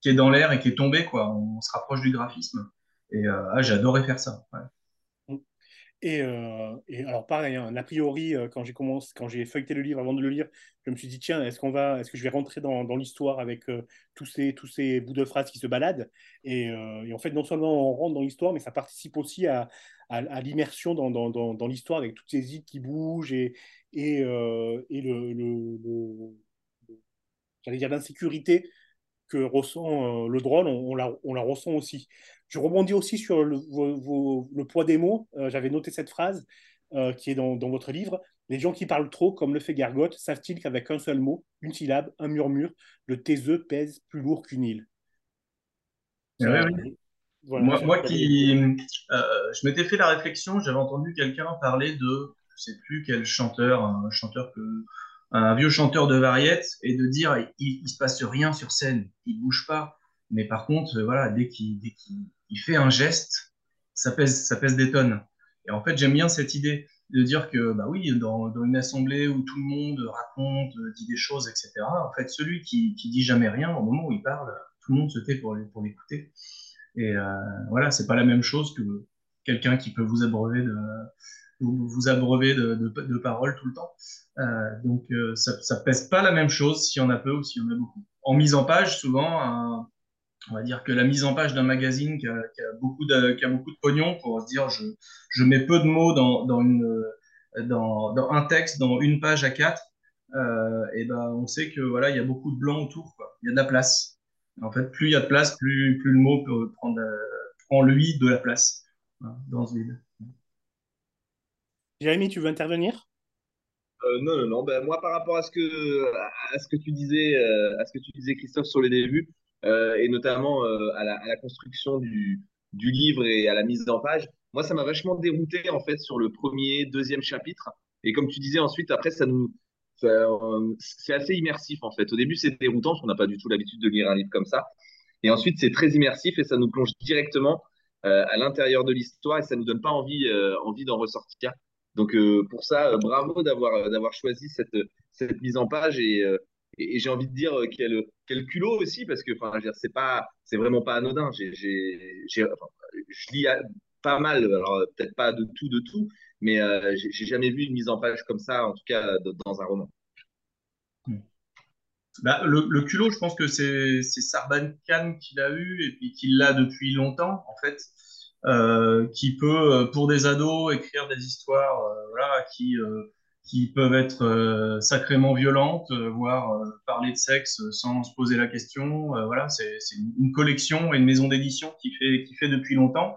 qui est dans l'air et qui est tombé quoi on se rapproche du graphisme et ah, adoré faire ça. Et, euh, et alors pareil, hein, a priori, euh, quand j'ai commencé, quand j'ai feuilleté le livre avant de le lire, je me suis dit tiens, est-ce qu'on va, est-ce que je vais rentrer dans, l'histoire avec euh, tous ces tous ces bouts de phrases qui se baladent? Et, en fait, non seulement on rentre dans l'histoire, mais ça participe aussi à, l'immersion dans, l'histoire avec toutes ces îles qui bougent et et, le, j'allais dire l'insécurité que ressent le drone, on la ressent aussi. Je rebondis aussi sur le, vos- vos- le poids des mots. Euh, J'avais noté cette phrase euh, qui est dans, dans votre livre. Les gens qui parlent trop, comme le fait Gargotte, savent-ils qu'avec un seul mot, une syllabe, un murmure, le taiseux pèse plus lourd qu'une île? Oui, Ça- oui. voilà, moi, moi qui euh, je m'étais fait la réflexion j'avais entendu quelqu'un parler de je sais plus quel chanteur un chanteur que un vieux chanteur de variette et de dire il, il se passe rien sur scène il bouge pas mais par contre euh, voilà dès qu'il dès qu'il il fait un geste ça pèse ça pèse des tonnes. Et en fait j'aime bien cette idée de dire que bah oui dans, une assemblée où tout le monde raconte euh, dit des choses etc en fait celui qui qui dit jamais rien au moment où il parle tout le monde se tait pour pour l'écouter. Et euh, voilà c'est pas la même chose que quelqu'un qui peut vous abreuver de vous, abreuver de, de, paroles tout le temps. Euh, donc euh, ça, ça pèse pas la même chose s'il y en a peu ou s'il y en a beaucoup. En mise en page souvent un, on va dire que la mise en page d'un magazine qui a, qui a beaucoup de, qui a beaucoup de pognon pour se dire je, je mets peu de mots dans, dans, une, dans, dans un texte, dans une page à quatre, euh, et ben on sait que voilà il y a beaucoup de blanc autour, quoi. Il y a de la place. En fait, plus il y a de place, plus, plus le mot peut prendre, euh, prend lui de la place voilà, dans ce vide. Jérémy, tu veux intervenir? Euh, non, non, non. Ben, moi, par rapport à ce que, à ce que tu disais, euh, à ce que tu disais, Christophe, sur les débuts, et notamment euh, à la, construction du, livre et à la mise en page, moi, ça m'a vachement dérouté, en fait, sur le premier, deuxième chapitre. Et comme tu disais, ensuite, après, ça nous, euh, c'est assez immersif, en fait. Au début, c'est déroutant, parce qu'on n'a pas du tout l'habitude de lire un livre comme ça. Et ensuite, c'est très immersif et ça nous plonge directement euh, à l'intérieur de l'histoire et ça nous donne pas envie, euh, envie d'en ressortir. Donc euh, pour ça, euh, bravo d'avoir euh, d'avoir choisi cette cette mise en page et euh, et, j'ai envie de dire euh, quel quel culot aussi parce que enfin c'est pas c'est vraiment pas anodin. J'ai j'ai je lis à- pas mal alors euh, peut-être pas de tout de tout mais euh, j'ai jamais vu une mise en page comme ça en tout cas dans un roman. Bah, le, le culot, je pense que c'est c'est Sarbacane qui l'a eu et puis qui l'a depuis longtemps, en fait, euh, qui peut, euh, pour des ados, écrire des histoires euh, qui, euh, qui peuvent être euh, sacrément violentes, euh, voire euh, parler de sexe sans se poser la question. Voilà, c'est une collection et une maison d'édition qui fait, qui fait depuis longtemps.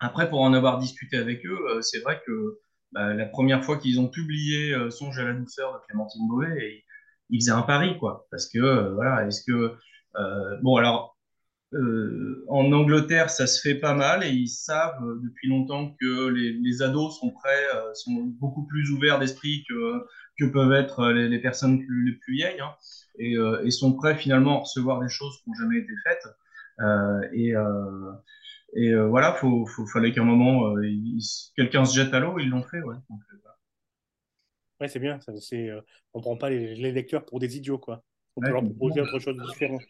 Après, pour en avoir discuté avec eux, c'est vrai que bah, la première fois qu'ils ont publié Songe à la douceur de Clémentine Beauvais, ils faisaient un pari, quoi. Parce que, voilà, est-ce que. bon, alors, euh, en Angleterre, ça se fait pas mal et ils savent euh, depuis longtemps que les, les ados sont prêts, euh, sont beaucoup plus ouverts d'esprit que, que peuvent être les, les personnes plus, les plus vieilles hein, et, et sont prêts finalement à recevoir des choses qui n'ont jamais été faites. Et et voilà, faut, faut, fallait qu'à un moment, quelqu'un se jette à l'eau, ils l'ont fait, ouais. Donc, voilà. Ouais, c'est bien. Ça, c'est, on prend pas les, les lecteurs pour des idiots, quoi. On peut Ouais, leur proposer autre chose de différent.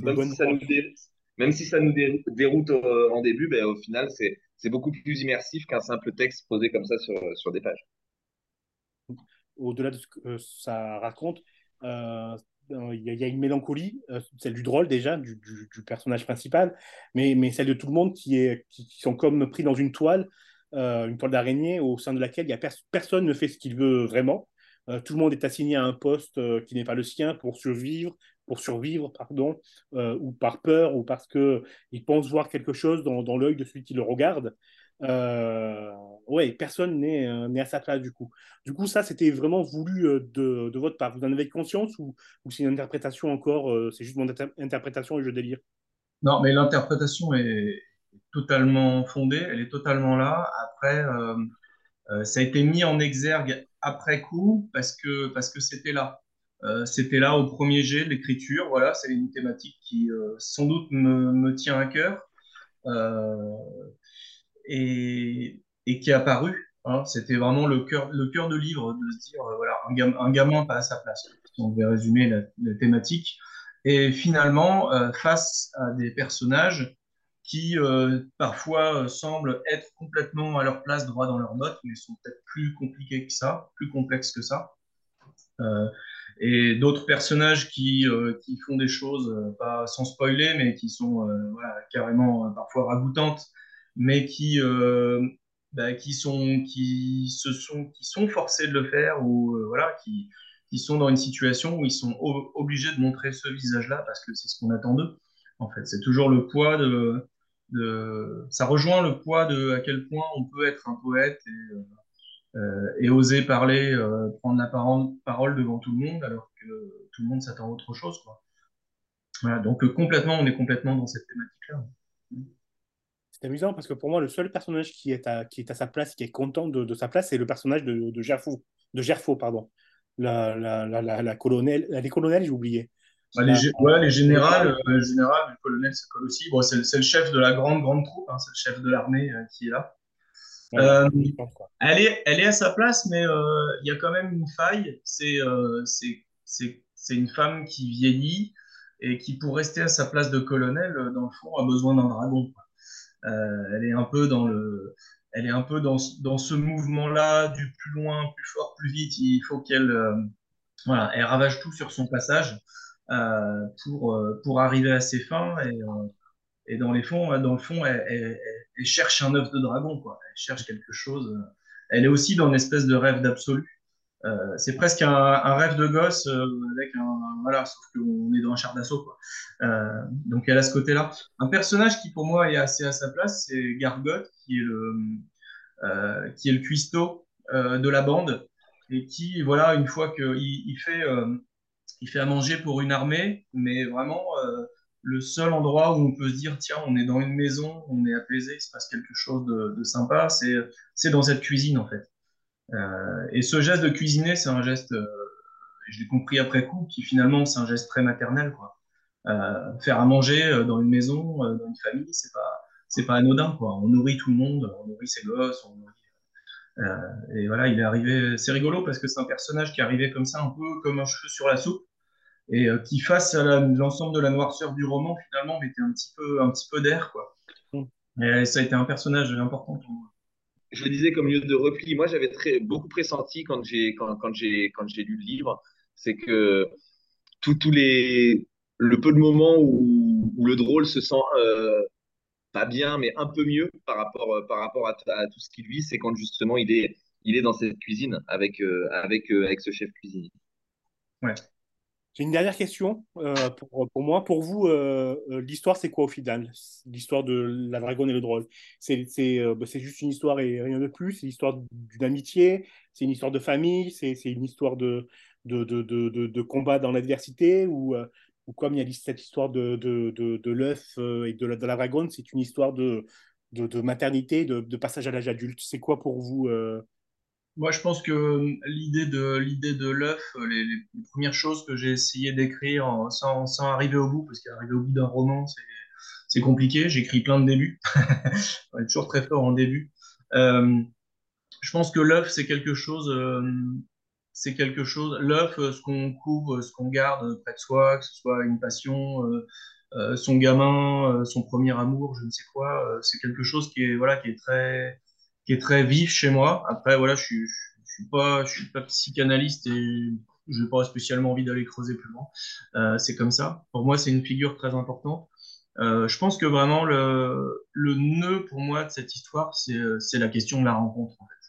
Même si ça nous, dé- même si ça nous dé- déroute euh, en début, ben, au final, c'est beaucoup plus immersif qu'un simple texte posé comme ça sur, sur des pages. au-delà de ce que euh, ça raconte, euh, euh, il y, a- il y a une mélancolie, euh, celle du drôle déjà, du, du- du personnage principal, mais, mais celle de tout le monde qui, est, qui, qui sont comme pris dans une toile, une toile d'araignée au sein de laquelle y a pers- personne ne fait ce qu'il veut vraiment. Euh, tout le monde est assigné à un poste euh, qui n'est pas le sien pour survivre, pour survivre, pardon, euh, ou par peur, ou parce que il pense voir quelque chose dans, l'œil de celui qui le regarde. Euh, ouais, personne n'est euh, n'est à sa place du coup. Du coup, ça, c'était vraiment voulu de, de votre part. Vous en avez conscience ou, ou c'est une interprétation encore, c'est juste mon inter- interprétation et je délire? Non, mais l'interprétation est totalement fondée, elle est totalement là. Après, ça a été mis en exergue après coup parce que parce que c'était là. Euh, c'était là au premier jet de l'écriture. Voilà, c'est une thématique qui euh, sans doute me, me tient à cœur. Euh, et, et qui est apparu. hein. C'était vraiment le cœur, le cœur de livre de se dire, voilà, un, gam- un gamin pas à sa place. Si on devait résumer la, thématique. Et finalement, face à des personnages qui parfois semblent être complètement à leur place, droit dans leurs bottes, mais sont peut-être plus compliqués que ça, plus complexes que ça. Et d'autres personnages qui, euh, qui font des choses, euh, pas sans spoiler, mais qui sont euh, voilà, carrément parfois ragoûtantes, mais qui, bah, qui, sont, qui, se sont, qui sont forcés de le faire ou voilà, qui, qui sont dans une situation où ils sont obligés de montrer ce visage-là parce que c'est ce qu'on attend d'eux. En fait, c'est toujours le poids de, de. Ça rejoint le poids de à quel point on peut être un poète et oser parler, euh, prendre la parole, devant tout le monde, alors que tout le monde s'attend à autre chose, quoi. Voilà, donc euh, complètement, on est complètement dans cette thématique-là. C'est amusant parce que pour moi, le seul personnage qui est à, qui est à sa place, qui est content de, de sa place, c'est le personnage de, de Gerfo, de Gerfo, pardon. La, la, la- les colonels, j'ai oublié. Bah, les, ouais, les générales, euh, le général, le colonel, ça colle aussi. Bon, c'est le c'est le chef de la grande, grande troupe, hein, c'est le chef de l'armée euh, qui est là. Euh, elle est, elle est à sa place, mais euh, il y a quand même une faille. C'est euh, une femme qui vieillit et qui, pour rester à sa place de colonel, euh, dans le fond, a besoin d'un dragon. elle est un peu dans le, elle est un peu dans, ce- dans ce mouvement-là du plus loin, plus fort, plus vite. Il faut qu'elle, voilà, elle ravage tout sur son passage pour pour arriver à ses fins et, et dans les fonds, dans le fond, elle, cherche un œuf de dragon, quoi. Elle cherche quelque chose. euh, Elle est aussi dans une espèce de rêve d'absolu. Euh, c'est presque un, rêve de gosse euh, avec voilà, sauf qu'on est dans un char d'assaut, quoi. Donc elle a ce côté-là. Un personnage qui pour moi est assez à sa place, c'est Gargotte, qui est le qui est le cuistot de la bande et qui voilà une fois que il, il fait il fait à manger pour une armée, mais vraiment le seul endroit où on peut se dire tiens on est dans une maison, on est apaisé, il se passe quelque chose de, de sympa, c'est dans cette cuisine en fait. Euh, et ce geste de cuisiner, c'est un geste, euh, je l'ai compris après coup, qui finalement c'est un geste très maternel quoi. Euh, faire à manger euh, dans une maison, euh, dans une famille, c'est pas c'est pas anodin quoi. On nourrit tout le monde, on nourrit ses gosses, on nourrit euh, et voilà, il est arrivé. C'est rigolo parce que c'est un personnage qui est arrivé comme ça, un peu comme un cheveu sur la soupe, et euh, qui, face à l'ensemble de la noirceur du roman, finalement, mettait un petit peu, un petit peu d'air, quoi. Et ça a été un personnage important pour moi. je le disais comme lieu de repli. Moi, j'avais très, beaucoup pressenti quand j'ai quand, quand j'ai quand j'ai lu le livre, c'est que tous tous les le peu de moments où, où le drôle se sent euh, pas bien, mais un peu mieux par rapport euh, par rapport à, à tout ce qu'il vit, c'est quand justement il est il est dans cette cuisine avec euh, avec euh, avec ce chef cuisinier. Ouais. J'ai une dernière question euh, pour, pour moi. Pour vous, euh, euh, l'histoire, c'est quoi au final? L'histoire de la dragonne et le drôle. Bah, c'est juste une histoire et rien de plus. C'est l'histoire d'une amitié, c'est une histoire de famille, c'est une histoire de, de, de, de, combat dans l'adversité ou, ou comme il y a cette histoire de, l'œuf et de la, de la dragonne, c'est une histoire de, maternité, de passage à l'âge adulte. C'est quoi pour vous? Euh, Moi, je pense que euh, l'idée de l'idée de l'œuf, euh, les, premières choses que j'ai essayé d'écrire en- sans, arriver au bout, parce qu'arriver au bout d'un roman, c'est compliqué. J'écris plein de débuts. On est toujours très fort en début. Euh, je pense que l'œuf, c'est quelque chose, euh, c'est quelque chose. L'œuf, euh, ce qu'on couvre, ce qu'on garde près de soi, que ce soit une passion, euh, euh, son gamin, euh, son premier amour, je ne sais quoi, euh, c'est quelque chose qui est voilà, qui est très, qui est très vif chez moi. Après, voilà, je suis, je, suis pas, je suis pas psychanalyste et je n'ai pas spécialement envie d'aller creuser plus loin. Euh, c'est comme ça. Pour moi, c'est une figure très importante. Euh, je pense que vraiment le, nœud pour moi de cette histoire, c'est, la question de la rencontre. en fait.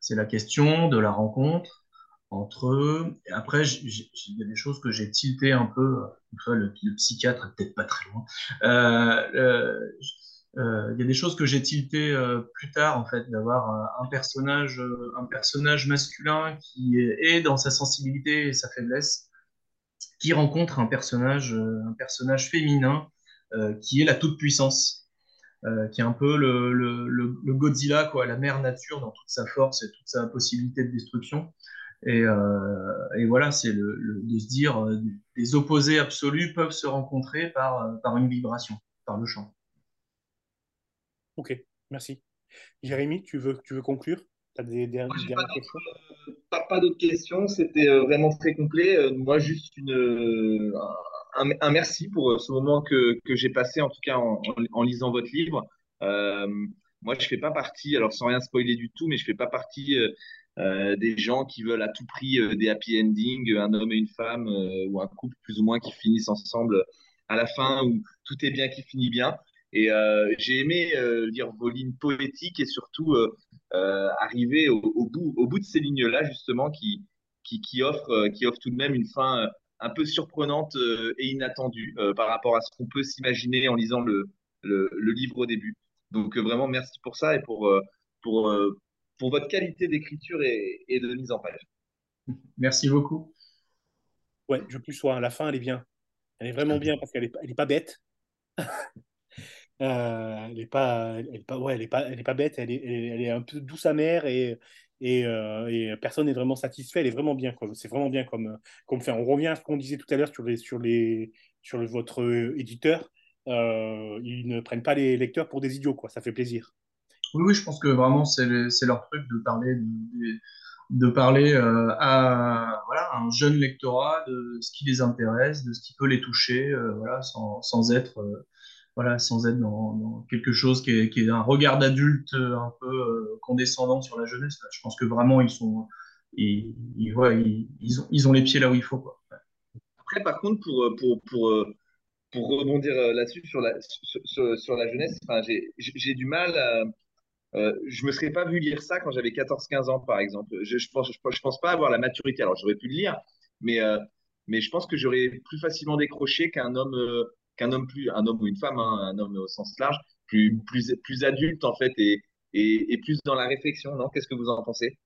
C'est la question de la rencontre entre eux. Et après, il y a des choses que j'ai tilté un peu. Une le, le psychiatre peut-être pas très loin. Euh, il y a des choses que j'ai tilté euh, plus tard, en fait, d'avoir un, un personnage, euh, un personnage masculin qui est, dans sa sensibilité et sa faiblesse, qui rencontre un personnage, euh, un personnage féminin euh, qui est la toute-puissance, euh, qui est un peu le, Godzilla, quoi, la mère nature dans toute sa force et toute sa possibilité de destruction. Et, euh, voilà, c'est de se dire, euh, les opposés absolus peuvent se rencontrer par, euh, par une vibration, par le chant. Ok, merci. Jérémy, tu veux, tu veux conclure? Tu as des, des- Moi, j'ai des pas questions? d'autres pas, pas d'autres questions. C'était euh, vraiment très complet. Euh, moi, juste une, euh, un, un merci pour euh, ce moment que, que j'ai passé, en tout cas en, en- en lisant votre livre. Euh, moi, je fais pas partie, alors sans rien spoiler du tout, mais je fais pas partie euh, euh, des gens qui veulent à tout prix euh, des happy endings, un homme et une femme euh, ou un couple plus ou moins qui finissent ensemble à la fin où tout est bien qui finit bien. Et euh, j'ai aimé euh, lire vos lignes poétiques et surtout euh, euh, arriver au, au bout, au bout de ces lignes-là, justement, qui, qui, qui offrent, euh, qui offrent tout de même une fin un peu surprenante euh, et inattendue euh, par rapport à ce qu'on peut s'imaginer en lisant le, le, le livre au début. Donc, euh, vraiment, merci pour ça et pour, pour, euh, pour votre qualité d'écriture et, et de mise en page. Merci beaucoup. Ouais, je plus sois. La fin, elle est bien. Elle est vraiment bien parce qu'elle est, pas- elle est pas bête. Euh, elle est pas, elle est pas, ouais, elle est pas, elle est pas bête. Elle est, elle est, un peu douce amère et, euh, et personne n'est vraiment satisfait. Elle est vraiment bien. quoi. C'est vraiment bien comme, comme fait. On revient à ce qu'on disait tout à l'heure sur les, sur les, sur votre euh, éditeur. Euh, ils ne prennent pas les lecteurs pour des idiots, quoi. Ça fait plaisir. Oui, je pense que vraiment c'est le- leur truc de parler de, parler euh, à voilà un jeune lectorat de ce qui les intéresse, de ce qui peut les toucher, euh, voilà, sans, sans être euh, voilà sans être dans, quelque chose qui est, qui est un regard d'adulte euh, un peu euh, condescendant sur la jeunesse. là. Je pense que vraiment ils sont ils, ils, ils, ont ils ont les pieds là où il faut quoi. Après, par contre, pour, euh, pour, pour, pour rebondir là-dessus, sur la, sur, la jeunesse, j'ai du mal à, Euh, je me serais pas vu lire ça quand j'avais 14-15 ans, par exemple. Je, je pense, je, pense- pas avoir la maturité. Alors, j'aurais pu le lire, mais, mais je pense que j'aurais plus facilement décroché qu'un homme, qu'un homme plus, un homme ou une femme, hein, un homme au sens large, plus, plus, plus adulte, en fait, et, et, et plus dans la réflexion, non? Qu'est-ce que vous en pensez?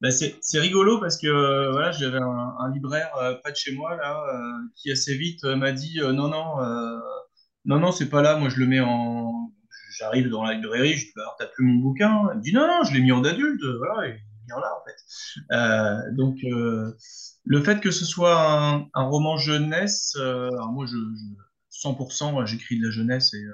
Bah, c'est rigolo parce que euh, voilà, j'avais un, libraire euh, près de chez moi là euh, qui assez vite euh, m'a dit non non non non c'est pas là moi je le mets en j'arrive dans la librairie je dis bah t'as plus mon bouquin? Il me dit non non je l'ai mis en adulte voilà il est bien là en fait donc le fait que ce soit un, roman jeunesse alors moi je 100% j'écris de la jeunesse et euh,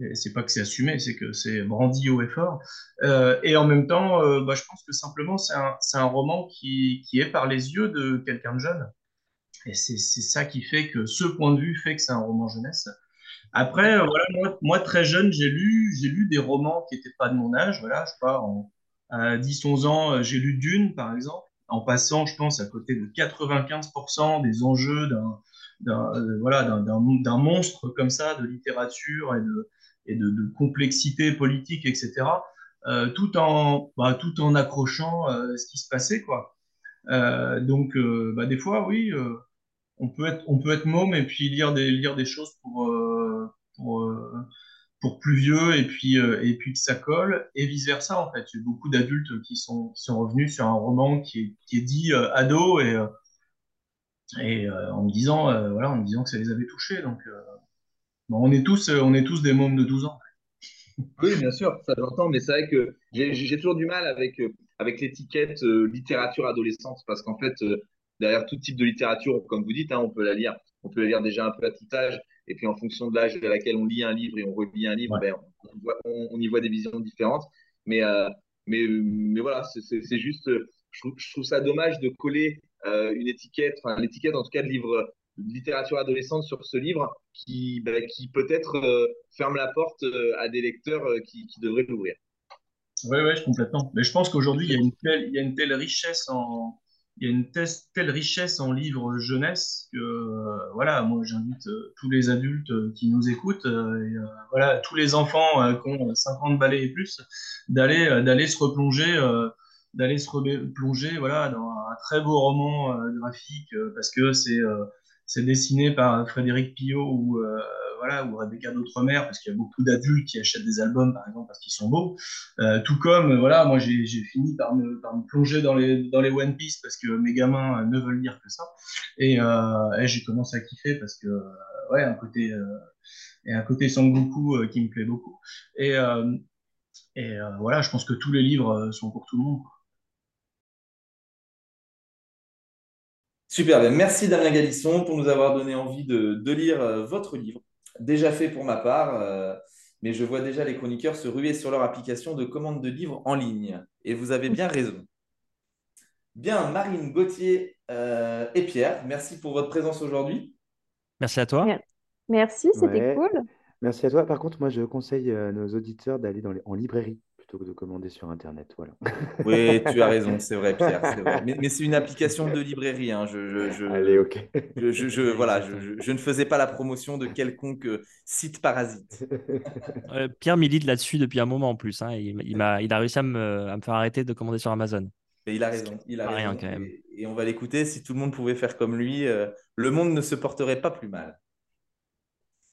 et c'est pas que c'est assumé, c'est que c'est brandi haut et fort. Euh, et en même temps, euh, bah, je pense que simplement, c'est un, un roman qui, qui est par les yeux de quelqu'un de jeune. Et c'est ça qui fait que ce point de vue fait que c'est un roman jeunesse. Après, euh, voilà, moi, très jeune, j'ai lu, lu des romans qui n'étaient pas de mon âge. Voilà, je sais pas, en, à 10-11 ans, euh, j'ai lu Dune, par exemple, en passant, je pense, à côté de 95% des enjeux d'un, d'un, euh, d'un, monstre comme ça, de littérature et de, et de, complexité politique, etc., euh, tout en, bah, tout en accrochant euh, ce qui se passait, quoi. Donc, bah, des fois, oui, on peut être, on peut être môme et puis lire des, lire des choses pour, pour, pour plus vieux et puis, et puis que ça colle et vice versa en fait. J'ai beaucoup d'adultes qui sont, qui sont revenus sur un roman qui est, qui est dit ado et, et euh, en me disant, euh, voilà, en me disant que ça les avait touchés. Donc, euh, bon, on est tous, on est tous des mômes de 12 ans. Oui, bien sûr, ça j'entends, mais c'est vrai que j'ai toujours du mal avec, avec l'étiquette littérature adolescente, parce qu'en fait, derrière tout type de littérature, comme vous dites, hein, on peut la lire, on peut la lire déjà un peu à tout âge, et puis en fonction de l'âge à laquelle on lit un livre et on relit un livre, ben, on, on voit- on- on y voit des visions différentes. Mais, euh, mais, mais voilà, c'est juste, je trouve, je trouve ça dommage de coller une étiquette, enfin l'étiquette en tout cas de livre de littérature adolescente sur ce livre qui, ben, qui peut-être euh, ferme la porte euh, à des lecteurs euh, qui, qui devraient l'ouvrir. Oui, ouais, complètement. Mais je pense qu'aujourd'hui, il y a une telle, il y a une telle richesse en, il y a une telle, richesse en livres jeunesse que, euh, voilà, moi, j'invite euh, tous les adultes euh, qui nous écoutent, euh, euh, voilà, tous les enfants euh, qui ont 50 balais et plus, d'aller, euh, d'aller se replonger, euh, d'aller se replonger, voilà, dans un très beau roman euh, graphique, euh, parce que c'est, euh, c'est dessiné par Frédéric Pillot ou, voilà, ou Rebecca d'Outremer, parce qu'il y a beaucoup d'adultes qui achètent des albums, par exemple, parce qu'ils sont beaux. Tout comme, voilà, moi j'ai fini par me, plonger dans les, dans les One Piece parce que mes gamins ne veulent lire que ça. Et, j'ai commencé à kiffer parce que, ouais, un côté, et un côté Sangoku qui me plaît beaucoup. Et, et voilà, je pense que tous les livres sont pour tout le monde. Super, ben merci Damien Galisson pour nous avoir donné envie de, de lire euh, votre livre. Déjà fait pour ma part, euh, mais je vois déjà les chroniqueurs se ruer sur leur application de commande de livres en ligne. Et vous avez bien raison. Bien, Marine, Gauthier euh, et Pierre, merci pour votre présence aujourd'hui. Merci à toi. Mer- Merci, c'était Ouais. cool. Merci à toi. Par contre, moi, je conseille à nos auditeurs d'aller dans les- en librairie plutôt que de commander sur Internet. Voilà. Oui, tu as raison, c'est vrai, Pierre. c'est vrai. Mais, mais c'est une application de librairie. hein. Je, je- je- Allez, ok. je- je- je- voilà, je, je- je ne faisais pas la promotion de quelconque euh, site parasite. Euh, Pierre milite là-dessus depuis un moment en plus. hein. Il, il m'a, il a réussi à me, à me faire arrêter de commander sur Amazon. Et il a raison. Il a rien, raison. quand même. Et, et on va l'écouter. Si tout le monde pouvait faire comme lui, euh, le monde ne se porterait pas plus mal.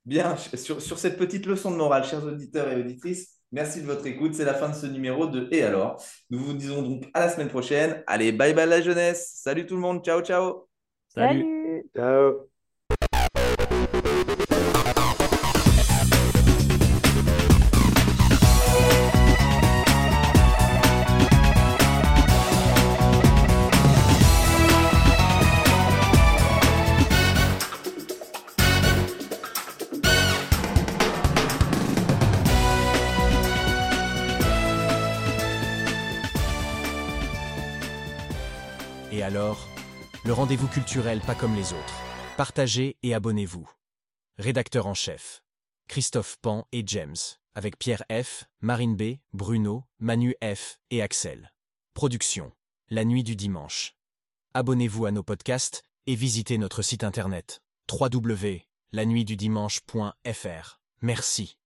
Bien, sur, sur cette petite leçon de morale, chers auditeurs et auditrices, merci de votre écoute. C'est la fin de ce numéro de Et alors? Nous vous disons donc à la semaine prochaine. Allez, bye bye la jeunesse. Salut tout le monde. Ciao, ciao. Salut. Ciao. Rendez-vous culturel pas comme les autres. Partagez et abonnez-vous. Rédacteur en chef. Christophe Pan et James, avec Pierre F, Marine B, Bruno, Manu F et Axel. Production. La nuit du dimanche. Abonnez-vous à nos podcasts et visitez notre site internet www.lanuitdudimanche.fr. Merci.